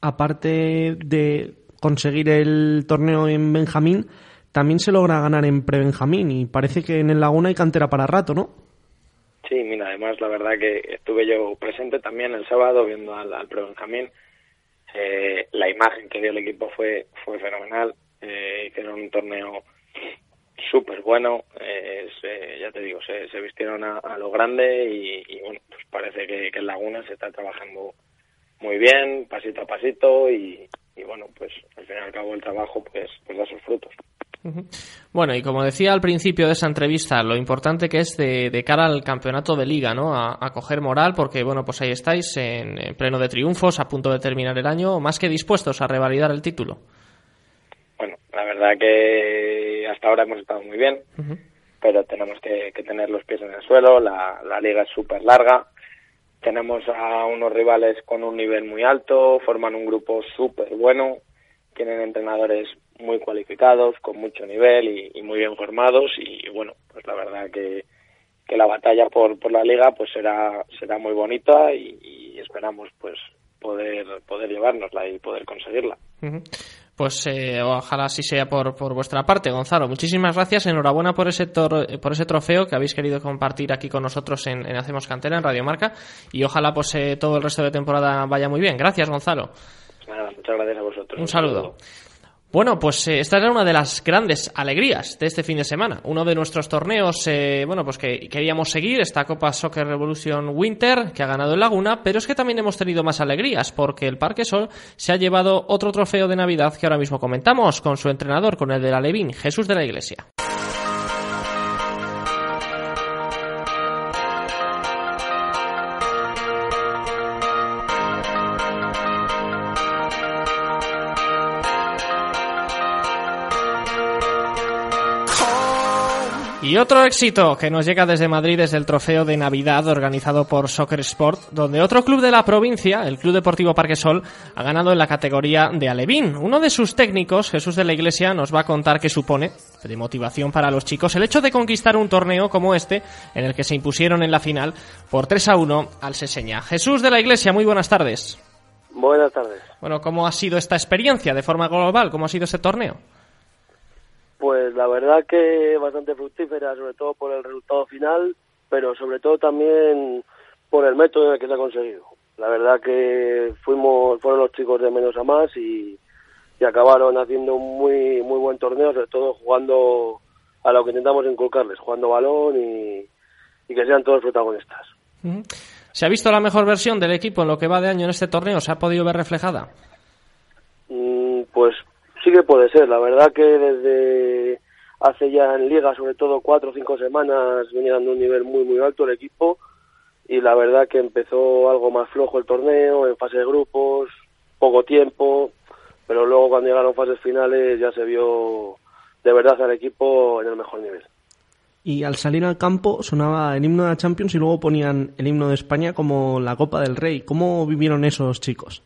Aparte de conseguir el torneo en Benjamín, también se logra ganar en pre-Benjamín y parece que en el Laguna hay cantera para rato, ¿no? Sí, mira, además la verdad que estuve yo presente también el sábado viendo al, al pre-Benjamín. Eh, la imagen que dio el equipo fue, fue fenomenal. Eh, hicieron un torneo súper bueno. Eh, se- ya te digo, se, se vistieron a, lo grande y, bueno, pues parece que, en Laguna se está trabajando muy bien, pasito a pasito y, bueno, pues al fin y al cabo el trabajo pues, pues da sus frutos. Bueno, y como decía al principio de esa entrevista, lo importante que es de, cara al campeonato de liga, ¿no? A, coger moral, porque bueno, pues ahí estáis en pleno de triunfos, a punto de terminar el año, más que dispuestos a revalidar el título. Bueno, la verdad que hasta ahora hemos estado muy bien, pero tenemos que, que tener los pies en el suelo, la, la liga es súper larga, tenemos a unos rivales con un nivel muy alto, forman un grupo súper bueno, tienen entrenadores muy cualificados, con mucho nivel y, y muy bien formados y bueno, pues la verdad que, que la batalla por, por la liga pues será, será muy bonita y, y esperamos pues poder, poder llevárnosla y poder conseguirla. Ujú. Pues eh, ojalá así sea por, por vuestra parte, Gonzalo. Muchísimas gracias. Enhorabuena por ese, tor- por ese trofeo que habéis querido compartir aquí con nosotros en, en Hacemos Cantera, en Radio Marca. Y ojalá pues eh, todo el resto de temporada vaya muy bien. Gracias, Gonzalo. Nada, muchas gracias a vosotros. Un saludo. Bueno, pues eh, esta era una de las grandes alegrías de este fin de semana. Uno de nuestros torneos, eh, bueno, pues que queríamos seguir, esta Copa Soccer Revolution Winter, que ha ganado el Laguna, pero es que también hemos tenido más alegrías, porque el Parque Sol se ha llevado otro trofeo de Navidad que ahora mismo comentamos con su entrenador, con el de la Levín, Jesús de la Iglesia. Y otro éxito que nos llega desde Madrid es el trofeo de Navidad organizado por Soccer Sport, donde otro club de la provincia, el Club Deportivo Parque Sol, ha ganado en la categoría de Alevín. Uno de sus técnicos, Jesús de la Iglesia, nos va a contar qué supone de motivación para los chicos el hecho de conquistar un torneo como este, en el que se impusieron en la final por 3 a 1 al Seseña. Jesús de la Iglesia, muy buenas tardes. Buenas tardes. Bueno, ¿cómo ha sido esta experiencia de forma global? ¿Cómo ha sido este torneo? Pues la verdad que bastante fructífera, sobre todo por el resultado final, pero sobre todo también por el método en el que se ha conseguido. La verdad que fuimos, fueron los chicos de menos a más y, y acabaron haciendo un muy, muy buen torneo, sobre todo jugando a lo que intentamos inculcarles, jugando balón y, y que sean todos protagonistas. ¿Se ha visto la mejor versión del equipo en lo que va de año en este torneo? ¿Se ha podido ver reflejada? Mm, Pues sí que puede ser. La verdad que desde hace ya en liga, sobre todo cuatro o cinco semanas, venía dando un nivel muy muy alto el equipo y la verdad que empezó algo más flojo el torneo, en fase de grupos, poco tiempo, pero luego cuando llegaron fases finales ya se vio de verdad al equipo en el mejor nivel. Y al salir al campo sonaba el himno de la Champions y luego ponían el himno de España como la Copa del Rey. ¿Cómo vivieron esos chicos?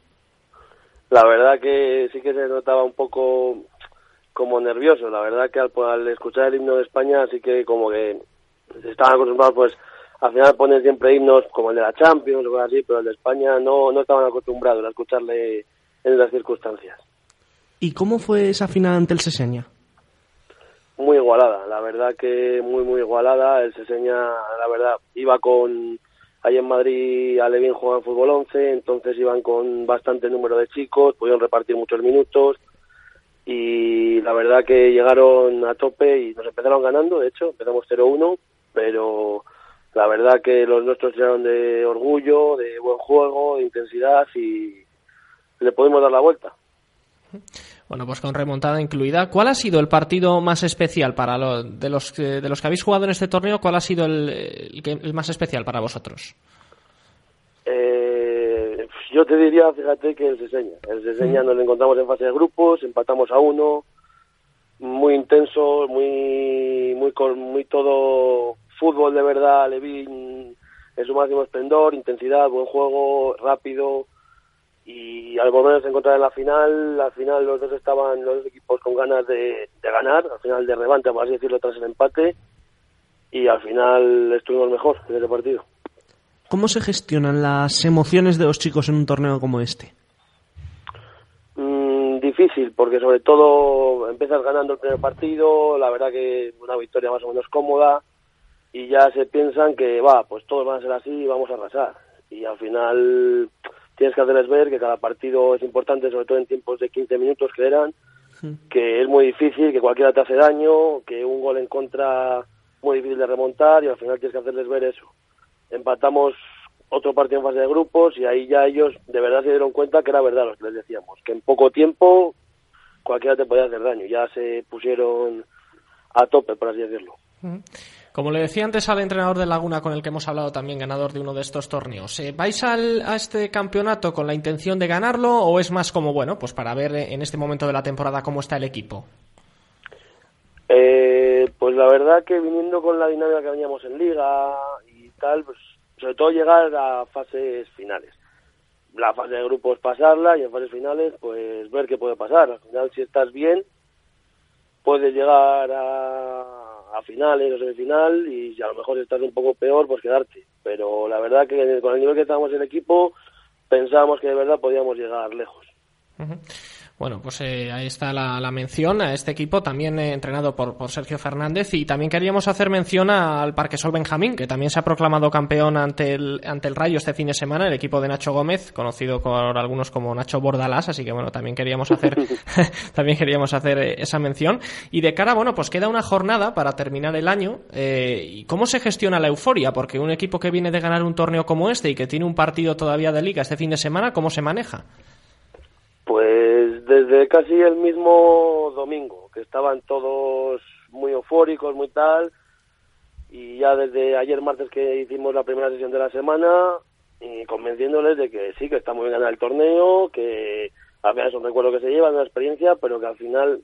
La verdad que sí que se notaba un poco como nervioso. La verdad que al, al escuchar el himno de España sí que como que estaban acostumbrados pues al final ponen siempre himnos como el de la Champions o cosas así, pero el de España no, no estaban acostumbrados a escucharle en esas circunstancias. ¿Y cómo fue esa final ante el Seseña? Muy igualada, la verdad que muy muy igualada. El Seseña, la verdad, iba con ahí en Madrid Alevín en fútbol 11, entonces iban con bastante número de chicos, pudieron repartir muchos minutos y la verdad que llegaron a tope y nos empezaron ganando, de hecho, empezamos 0-1, pero la verdad que los nuestros tiraron de orgullo, de buen juego, de intensidad y le pudimos dar la vuelta. Bueno, pues con remontada incluida. ¿Cuál ha sido el partido más especial para lo- de, los, que- de los que habéis jugado en este torneo? ¿Cuál ha sido el, el que- el más especial para vosotros? Eh, yo te diría, fíjate que el Seseña. El Seseña nos lo encontramos en fase de grupos, empatamos a uno, muy intenso, muy, muy, muy todo fútbol de verdad, Levín en su máximo esplendor, intensidad, buen juego, rápido y al volver a encontrar en la final, al final los dos estaban los dos equipos con ganas de, ganar, al final de revante, por así decirlo, tras el empate y al final estuvimos mejor en ese partido. ¿Cómo se gestionan las emociones de los chicos en un torneo como este? Mm, difícil, porque sobre todo empiezas ganando el primer partido, la verdad que una victoria más o menos cómoda y ya se piensan que va, pues todos van a ser así y vamos a arrasar. Y al final tienes que hacerles ver que cada partido es importante, sobre todo en tiempos de 15 minutos que eran, que es muy difícil, que cualquiera te hace daño, que un gol en contra muy difícil de remontar y al final tienes que hacerles ver eso. Empatamos otro partido en fase de grupos y ahí ya ellos de verdad se dieron cuenta que era verdad lo que les decíamos, que en poco tiempo cualquiera te podía hacer daño. Ya se pusieron a tope, por así decirlo. Como le decía antes al entrenador de Laguna con el que hemos hablado también, ganador de uno de estos torneos, eh, ¿vais al, a este campeonato con la intención de ganarlo o es más como, bueno, pues para ver en este momento de la temporada cómo está el equipo? Eh, pues la verdad que viniendo con la dinámica que veníamos en liga y tal, pues sobre todo llegar a fases finales. La fase de grupos pasarla y en fases finales pues ver qué puede pasar. Al final si estás bien puedes llegar a a finales o semifinal y si a lo mejor estás un poco peor, pues quedarte. Pero la verdad que con el nivel que estábamos en equipo, pensábamos que de verdad podíamos llegar lejos. Bueno, pues eh, ahí está la, mención a este equipo, también eh, entrenado por, por, Sergio Fernández. Y también queríamos hacer mención al Parquesol Benjamín, que también se ha proclamado campeón ante el, ante el Rayo este fin de semana, el equipo de Nacho Gómez, conocido por algunos como Nacho Bordalás. Así que bueno, también queríamos hacer, [LAUGHS] [LAUGHS] también queríamos hacer eh, esa mención. Y de cara, bueno, pues queda una jornada para terminar el año. ¿Y cómo se gestiona la euforia? Porque un equipo que viene de ganar un torneo como este y que tiene un partido todavía de liga este fin de semana, ¿cómo se maneja? Pues desde casi el mismo domingo, que estaban todos muy eufóricos, muy tal, y ya desde ayer martes que hicimos la primera sesión de la semana, y convenciéndoles de que sí, que está muy bien ganar el torneo, que a veces es un recuerdo que se lleva, una experiencia, pero que al final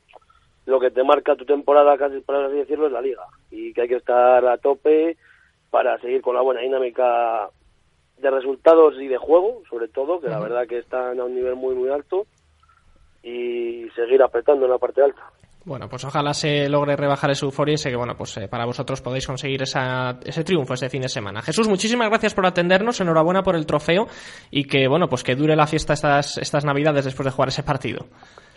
lo que te marca tu temporada, casi por así decirlo, es la liga, y que hay que estar a tope para seguir con la buena dinámica de resultados y de juego, sobre todo, que la verdad que están a un nivel muy, muy alto, y seguir apretando en la parte alta. Bueno, pues ojalá se logre rebajar esa euforia y sé que, bueno, pues eh, para vosotros podéis conseguir esa, ese triunfo este fin de semana. Jesús, muchísimas gracias por atendernos, enhorabuena por el trofeo y que, bueno, pues que dure la fiesta estas, estas navidades después de jugar ese partido.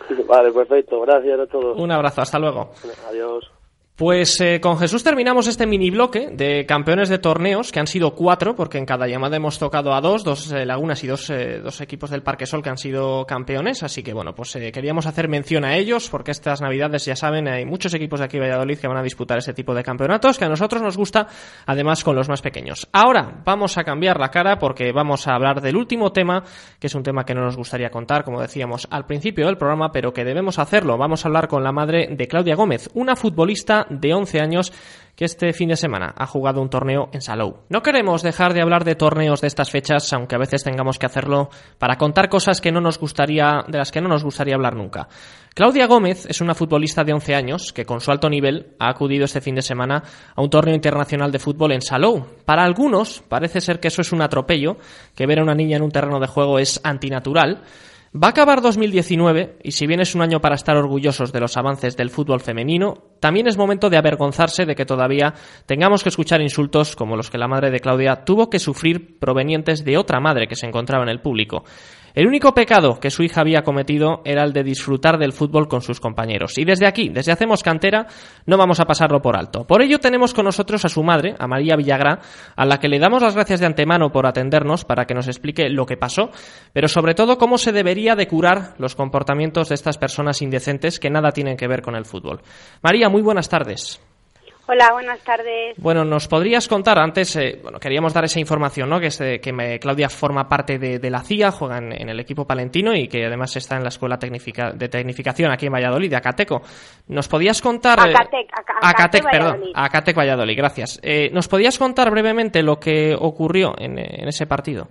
[LAUGHS] Vale, perfecto, gracias a todos. Un abrazo, hasta luego. Adiós. Pues eh, con Jesús terminamos este mini bloque de campeones de torneos, que han sido cuatro, porque en cada llamada hemos tocado a dos, dos eh, lagunas y dos, eh, dos, equipos del Parque Sol que han sido campeones, así que bueno, pues queríamos hacer mención a ellos, porque estas navidades, ya saben, hay muchos equipos de aquí Valladolid que van a disputar ese tipo de campeonatos, que a nosotros nos gusta, además con los más pequeños. Ahora vamos a cambiar la cara porque vamos a hablar del último tema, que es un tema que no nos gustaría contar, como decíamos al principio del programa, pero que debemos hacerlo. Vamos a hablar con la madre de Claudia Gómez, una futbolista de 11 años que este fin de semana ha jugado un torneo en Salou. No queremos dejar de hablar de torneos de estas fechas, aunque a veces tengamos que hacerlo para contar cosas que no nos gustaría, de las que no nos gustaría hablar nunca. Claudia Gómez es una futbolista de 11 años que con su alto nivel ha acudido este fin de semana a un torneo internacional de fútbol en Salou. Para algunos parece ser que eso es un atropello, que ver a una niña en un terreno de juego es antinatural, Va a acabar 2019 y si bien es un año para estar orgullosos de los avances del fútbol femenino, también es momento de avergonzarse de que todavía tengamos que escuchar insultos como los que la madre de Claudia tuvo que sufrir provenientes de otra madre que se encontraba en el público. El único pecado que su hija había cometido era el de disfrutar del fútbol con sus compañeros. Y desde aquí, desde Hacemos Cantera, no vamos a pasarlo por alto. Por ello tenemos con nosotros a su madre, a María Villagra, a la que le damos las gracias de antemano por atendernos para que nos explique lo que pasó, pero sobre todo cómo se debería de curar los comportamientos de estas personas indecentes que nada tienen que ver con el fútbol. María, muy buenas tardes. Hola, buenas tardes. Bueno, ¿nos podrías contar antes, eh, bueno, queríamos dar esa información, ¿no? Que, que Claudia forma parte de, la CIA, juega en, el equipo palentino y que además está en la Escuela de Tecnificación aquí en Valladolid, de Acateco. ¿Nos podías contar... Eh, Acatec, Acatec, perdón. Acatec Valladolid, gracias. Eh, ¿Nos podías contar brevemente lo que ocurrió en, en ese partido?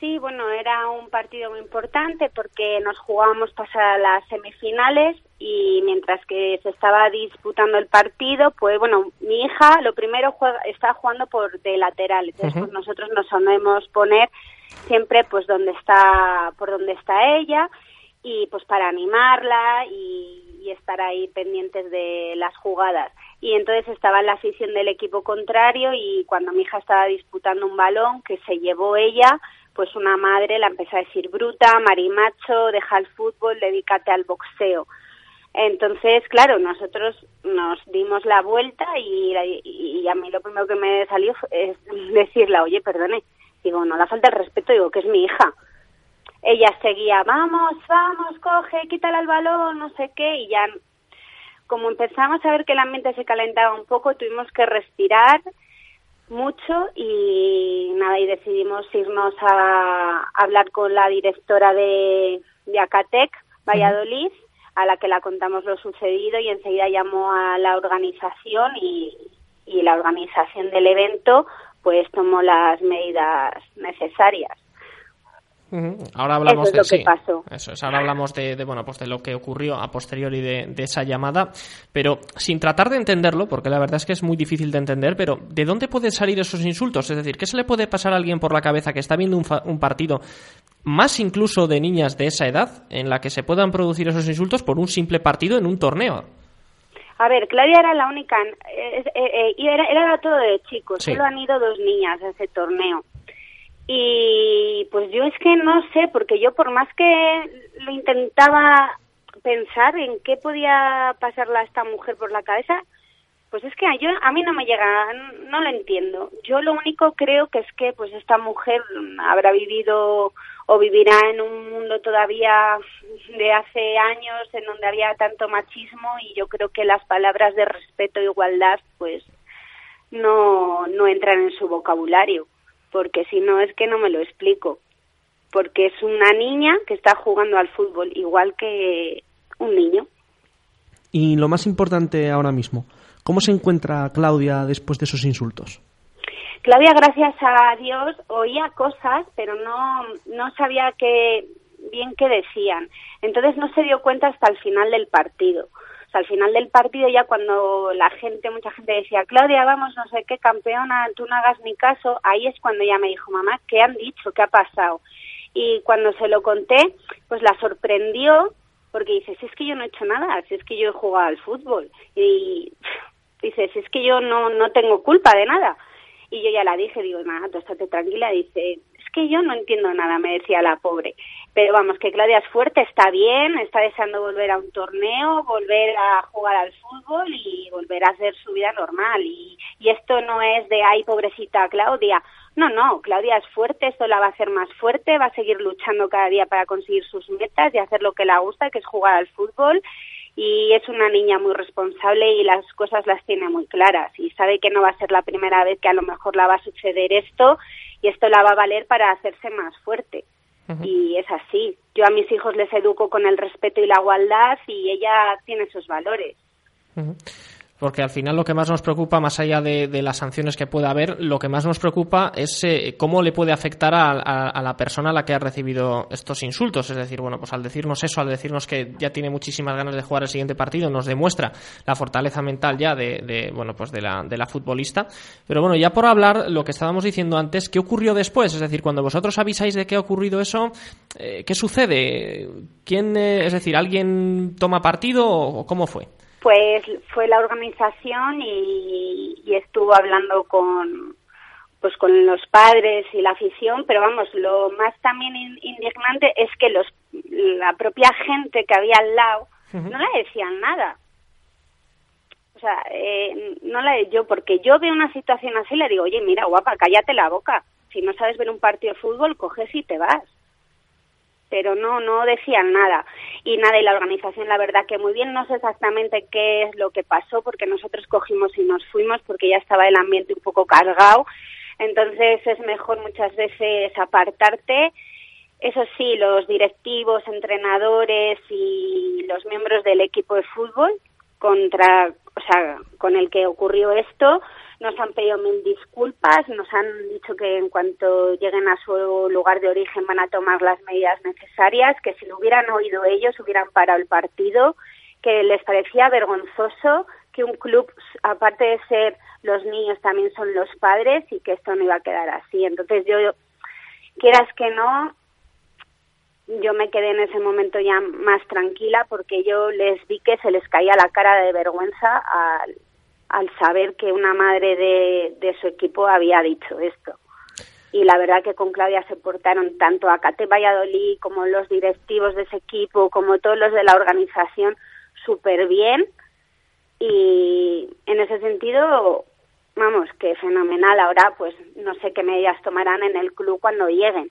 Sí, bueno, era un partido muy importante porque nos jugábamos pasar a las semifinales y mientras que se estaba disputando el partido, pues bueno, mi hija lo primero juega, está jugando por de lateral, entonces pues nosotros nos solemos poner siempre pues donde está, por donde está ella y pues para animarla y, estar ahí pendientes de las jugadas. Y entonces estaba en la afición del equipo contrario y cuando mi hija estaba disputando un balón que se llevó ella, pues una madre la empezó a decir bruta, marimacho, deja el fútbol, dedícate al boxeo. Entonces, claro, nosotros nos dimos la vuelta y, y, a mí lo primero que me salió es [LAUGHS] decirle, oye, perdone, digo, no la falta el respeto, digo, que es mi hija ella seguía, vamos, vamos, coge, quítale el balón, no sé qué, y ya como empezamos a ver que el ambiente se calentaba un poco, tuvimos que respirar mucho y nada, y decidimos irnos a, hablar con la directora de, de Acatec, Valladolid, a la que la contamos lo sucedido y enseguida llamó a la organización y, y la organización del evento pues tomó las medidas necesarias. Ahora hablamos de, lo que pasó. Eso es, ahora hablamos de, bueno, pues de lo que ocurrió a posteriori de, de, esa llamada, pero sin tratar de entenderlo, porque la verdad es que es muy difícil de entender, pero ¿de dónde pueden salir esos insultos? Es decir, ¿qué se le puede pasar a alguien por la cabeza que está viendo un, un partido, más incluso de niñas de esa edad, en la que se puedan producir esos insultos por un simple partido en un torneo? A ver, Claudia era la única, eh, eh, era, era todo de chicos, solo han ido dos niñas a ese torneo. Y pues yo es que no sé, porque yo por más que lo intentaba pensar en qué podía pasarle a esta mujer por la cabeza, pues es que a, yo, a mí no me llega, no lo entiendo. Yo lo único creo que es que pues esta mujer habrá vivido o vivirá en un mundo todavía de hace años en donde había tanto machismo y yo creo que las palabras de respeto e igualdad pues no, no entran en su vocabulario porque si no es que no me lo explico. Porque es una niña que está jugando al fútbol igual que un niño. Y lo más importante ahora mismo, ¿cómo se encuentra Claudia después de esos insultos? Claudia, gracias a Dios, oía cosas, pero no, no sabía qué, bien qué decían. Entonces no se dio cuenta hasta el final del partido al final del partido ya cuando la gente, mucha gente decía, Claudia, vamos, no sé qué, campeona, tú no hagas mi caso, ahí es cuando ella me dijo, mamá, ¿qué han dicho? ¿Qué ha pasado? Y cuando se lo conté, pues la sorprendió porque dice, si es que yo no he hecho nada, si es que yo he jugado al fútbol. Y dice, si es que yo no, no tengo culpa de nada. Y yo ya la dije, digo, mamá, tú estate tranquila. Dice, es que yo no entiendo nada, me decía la pobre. Pero vamos, que Claudia es fuerte, está bien, está deseando volver a un torneo, volver a jugar al fútbol y volver a hacer su vida normal. Y, y esto no es de, ay, pobrecita Claudia. No, no, Claudia es fuerte, esto la va a hacer más fuerte, va a seguir luchando cada día para conseguir sus metas y hacer lo que le gusta, que es jugar al fútbol. Y es una niña muy responsable y las cosas las tiene muy claras y sabe que no va a ser la primera vez que a lo mejor la va a suceder esto y esto la va a valer para hacerse más fuerte. Y es así. Yo a mis hijos les educo con el respeto y la igualdad y ella tiene esos valores porque al final lo que más nos preocupa, más allá de, las sanciones que pueda haber, lo que más nos preocupa es eh, cómo le puede afectar a, la persona a la que ha recibido estos insultos. Es decir, bueno, pues al decirnos eso, al decirnos que ya tiene muchísimas ganas de jugar el siguiente partido, nos demuestra la fortaleza mental ya de, bueno, pues de la, de la futbolista. Pero bueno, ya por hablar lo que estábamos diciendo antes, ¿qué ocurrió después? Es decir, cuando vosotros avisáis de que ha ocurrido eso, eh, ¿qué sucede? ¿Quién, eh, es decir, alguien toma partido o cómo fue? Pues fue la organización y, estuvo hablando con pues con los padres y la afición, pero vamos, lo más también indignante es que los la propia gente que había al lado no le decían nada. O sea, eh, no la yo, porque yo veo una situación así le digo, oye, mira, guapa, cállate la boca. Si no sabes ver un partido de fútbol, coges y te vas pero no, no decían nada. Y nada, y la organización, la verdad que muy bien, no sé exactamente qué es lo que pasó, porque nosotros cogimos y nos fuimos, porque ya estaba el ambiente un poco cargado. Entonces es mejor muchas veces apartarte. Eso sí, los directivos, entrenadores y los miembros del equipo de fútbol contra, o sea, con el que ocurrió esto, nos han pedido mil disculpas, nos han dicho que en cuanto lleguen a su lugar de origen van a tomar las medidas necesarias, que si lo hubieran oído ellos hubieran parado el partido, que les parecía vergonzoso que un club, aparte de ser los niños, también son los padres y que esto no iba a quedar así. Entonces yo quieras que no, yo me quedé en ese momento ya más tranquila porque yo les vi que se les caía la cara de vergüenza al, al saber que una madre de, de su equipo había dicho esto. Y la verdad que con Claudia se portaron tanto a Cate Valladolid como los directivos de ese equipo, como todos los de la organización, súper bien. Y en ese sentido, vamos, que fenomenal. Ahora, pues no sé qué medidas tomarán en el club cuando lleguen.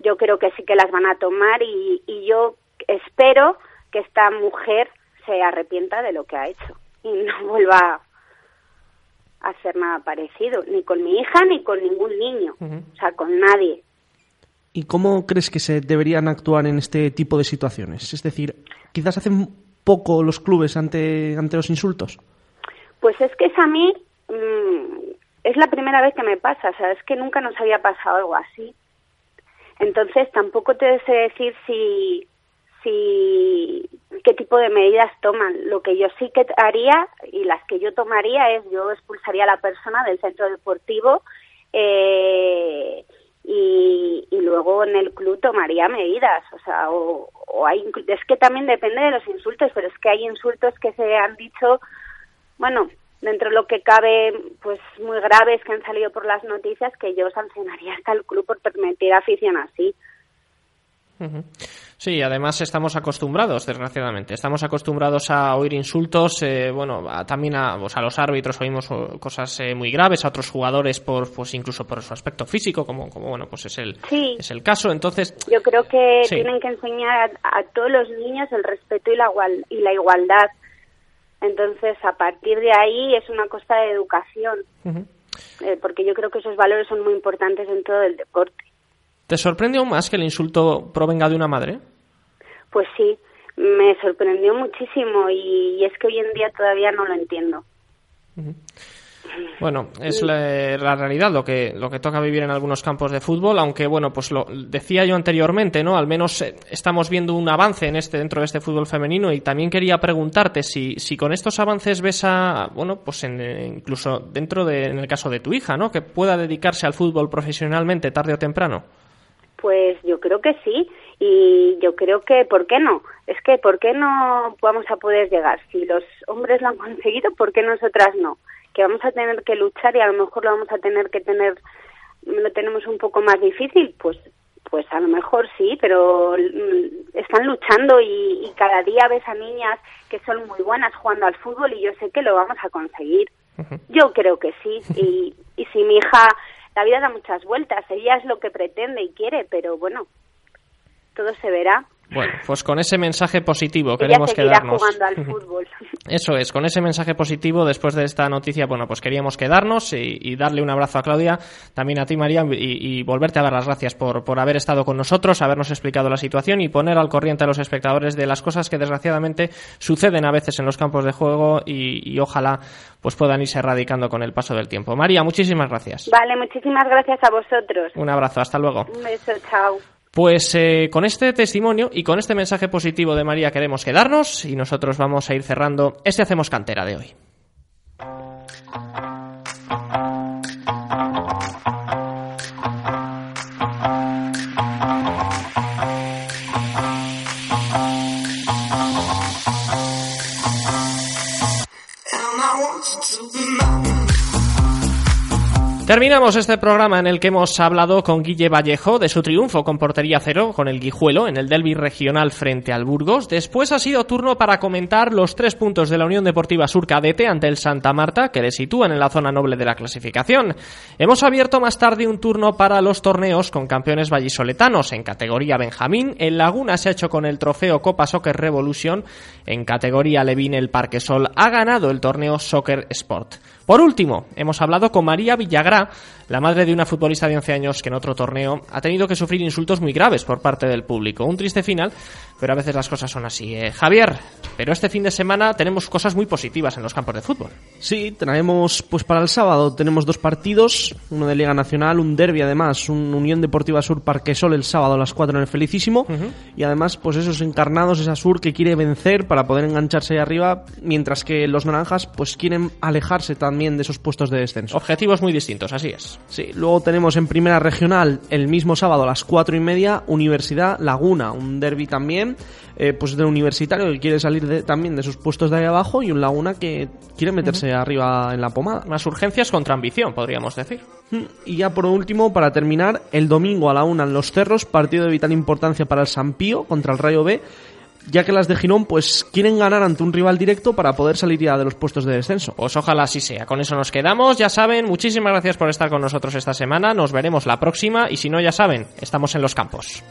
Yo creo que sí que las van a tomar y, y yo espero que esta mujer se arrepienta de lo que ha hecho y no vuelva hacer nada parecido, ni con mi hija ni con ningún niño, o sea, con nadie. ¿Y cómo crees que se deberían actuar en este tipo de situaciones? Es decir, quizás hacen poco los clubes ante, ante los insultos. Pues es que es a mí, mm, es la primera vez que me pasa, o sea, es que nunca nos había pasado algo así. Entonces tampoco te sé decir si, si qué tipo de medidas toman. Lo que yo sí que haría y las que yo tomaría es yo expulsaría a la persona del centro deportivo eh, y, luego en el club tomaría medidas. O sea, o, o hay, es que también depende de los insultos, pero es que hay insultos que se han dicho, bueno, dentro de lo que cabe, pues muy graves que han salido por las noticias, que yo sancionaría hasta el club por permitir afición así. Sí, además estamos acostumbrados, desgraciadamente, estamos acostumbrados a oír insultos, eh, bueno, a, también a, pues a, los árbitros oímos oh, cosas eh, muy graves, a otros jugadores por, pues incluso por su aspecto físico, como, como bueno, pues es el, sí. es el caso. Entonces, yo creo que sí. tienen que enseñar a, a, todos los niños el respeto y la, y la igualdad. Entonces, a partir de ahí es una cosa de educación, uh -huh. eh, porque yo creo que esos valores son muy importantes en todo el deporte. ¿Te sorprende aún más que el insulto provenga de una madre? Pues sí, me sorprendió muchísimo y, es que hoy en día todavía no lo entiendo. Uh -huh. Bueno, es la, la, realidad lo que lo que toca vivir en algunos campos de fútbol, aunque bueno, pues lo decía yo anteriormente, ¿no? Al menos eh, estamos viendo un avance en este dentro de este fútbol femenino y también quería preguntarte si si con estos avances ves a bueno, pues en, incluso dentro de en el caso de tu hija, ¿no? Que pueda dedicarse al fútbol profesionalmente tarde o temprano. Pues yo creo que sí y yo creo que ¿por qué no? Es que ¿por qué no vamos a poder llegar? Si los hombres lo han [LAUGHS] conseguido, ¿por qué nosotras no? Que vamos a tener que luchar y a lo mejor lo vamos a tener que tener lo tenemos un poco más difícil, pues pues a lo mejor sí, pero están luchando y, y cada día ves a niñas que son muy buenas jugando al fútbol y yo sé que lo vamos a conseguir. Yo creo que sí [LAUGHS] y, y si mi hija la vida da muchas vueltas, ella es lo que pretende y quiere, pero bueno, todo se verá. Bueno, pues con ese mensaje positivo queremos quedarnos. jugando al [LAUGHS] fútbol. Eso es, con ese mensaje positivo después de esta noticia, bueno, pues queríamos quedarnos y, y darle un abrazo a Claudia, también a ti María y, y, volverte a dar las gracias por, por haber estado con nosotros, habernos explicado la situación y poner al corriente a los espectadores de las cosas que desgraciadamente suceden a veces en los campos de juego y, y ojalá pues puedan irse erradicando con el paso del tiempo. María, muchísimas gracias. Vale, muchísimas gracias a vosotros. Un abrazo, hasta luego. Un beso, chao. Pues eh, con este testimonio y con este mensaje positivo de María queremos quedarnos y nosotros vamos a ir cerrando este Hacemos Cantera de hoy. Terminamos este programa en el que hemos hablado con Guille Vallejo de su triunfo con portería cero con el Guijuelo en el Derby regional frente al Burgos. Después ha sido turno para comentar los tres puntos de la Unión Deportiva Sur Cadete ante el Santa Marta que le sitúan en la zona noble de la clasificación. Hemos abierto más tarde un turno para los torneos con campeones vallisoletanos en categoría Benjamín. El Laguna se ha hecho con el trofeo Copa Soccer Revolution. En categoría Levin el Parquesol ha ganado el torneo Soccer Sport. Por último, hemos hablado con María Villagrá, la madre de una futbolista de 11 años que en otro torneo ha tenido que sufrir insultos muy graves por parte del público. Un triste final, pero a veces las cosas son así. Eh, Javier, Pero este fin de semana tenemos cosas muy positivas en los campos de fútbol. Sí, traemos, pues para el sábado tenemos dos partidos, uno de Liga Nacional, un derby además, un Unión Deportiva Sur Parquesol el sábado a las 4 en el Felicísimo, y además pues esos encarnados, esa Sur que quiere vencer para poder engancharse ahí arriba, mientras que los naranjas pues quieren alejarse también de esos puestos de descenso. Objetivos muy distintos, así es. Sí, luego tenemos en primera regional el mismo sábado a las 4 y media Universidad Laguna, un derby también, eh, pues de universitario que quiere salir de- también de sus puestos de ahí abajo y un Laguna que quiere meterse arriba en la pomada. Más urgencias contra ambición, podríamos decir. Mm, Y ya por último, para terminar, el domingo a la una en Los Cerros, partido de vital importancia para el Sampío contra el Rayo B, ya que las de Girón pues quieren ganar ante un rival directo para poder salir ya de los puestos de descenso. Pues ojalá así sea. Con eso nos quedamos. Ya saben, muchísimas gracias por estar con nosotros esta semana. Nos veremos la próxima y si no, ya saben, estamos en los campos.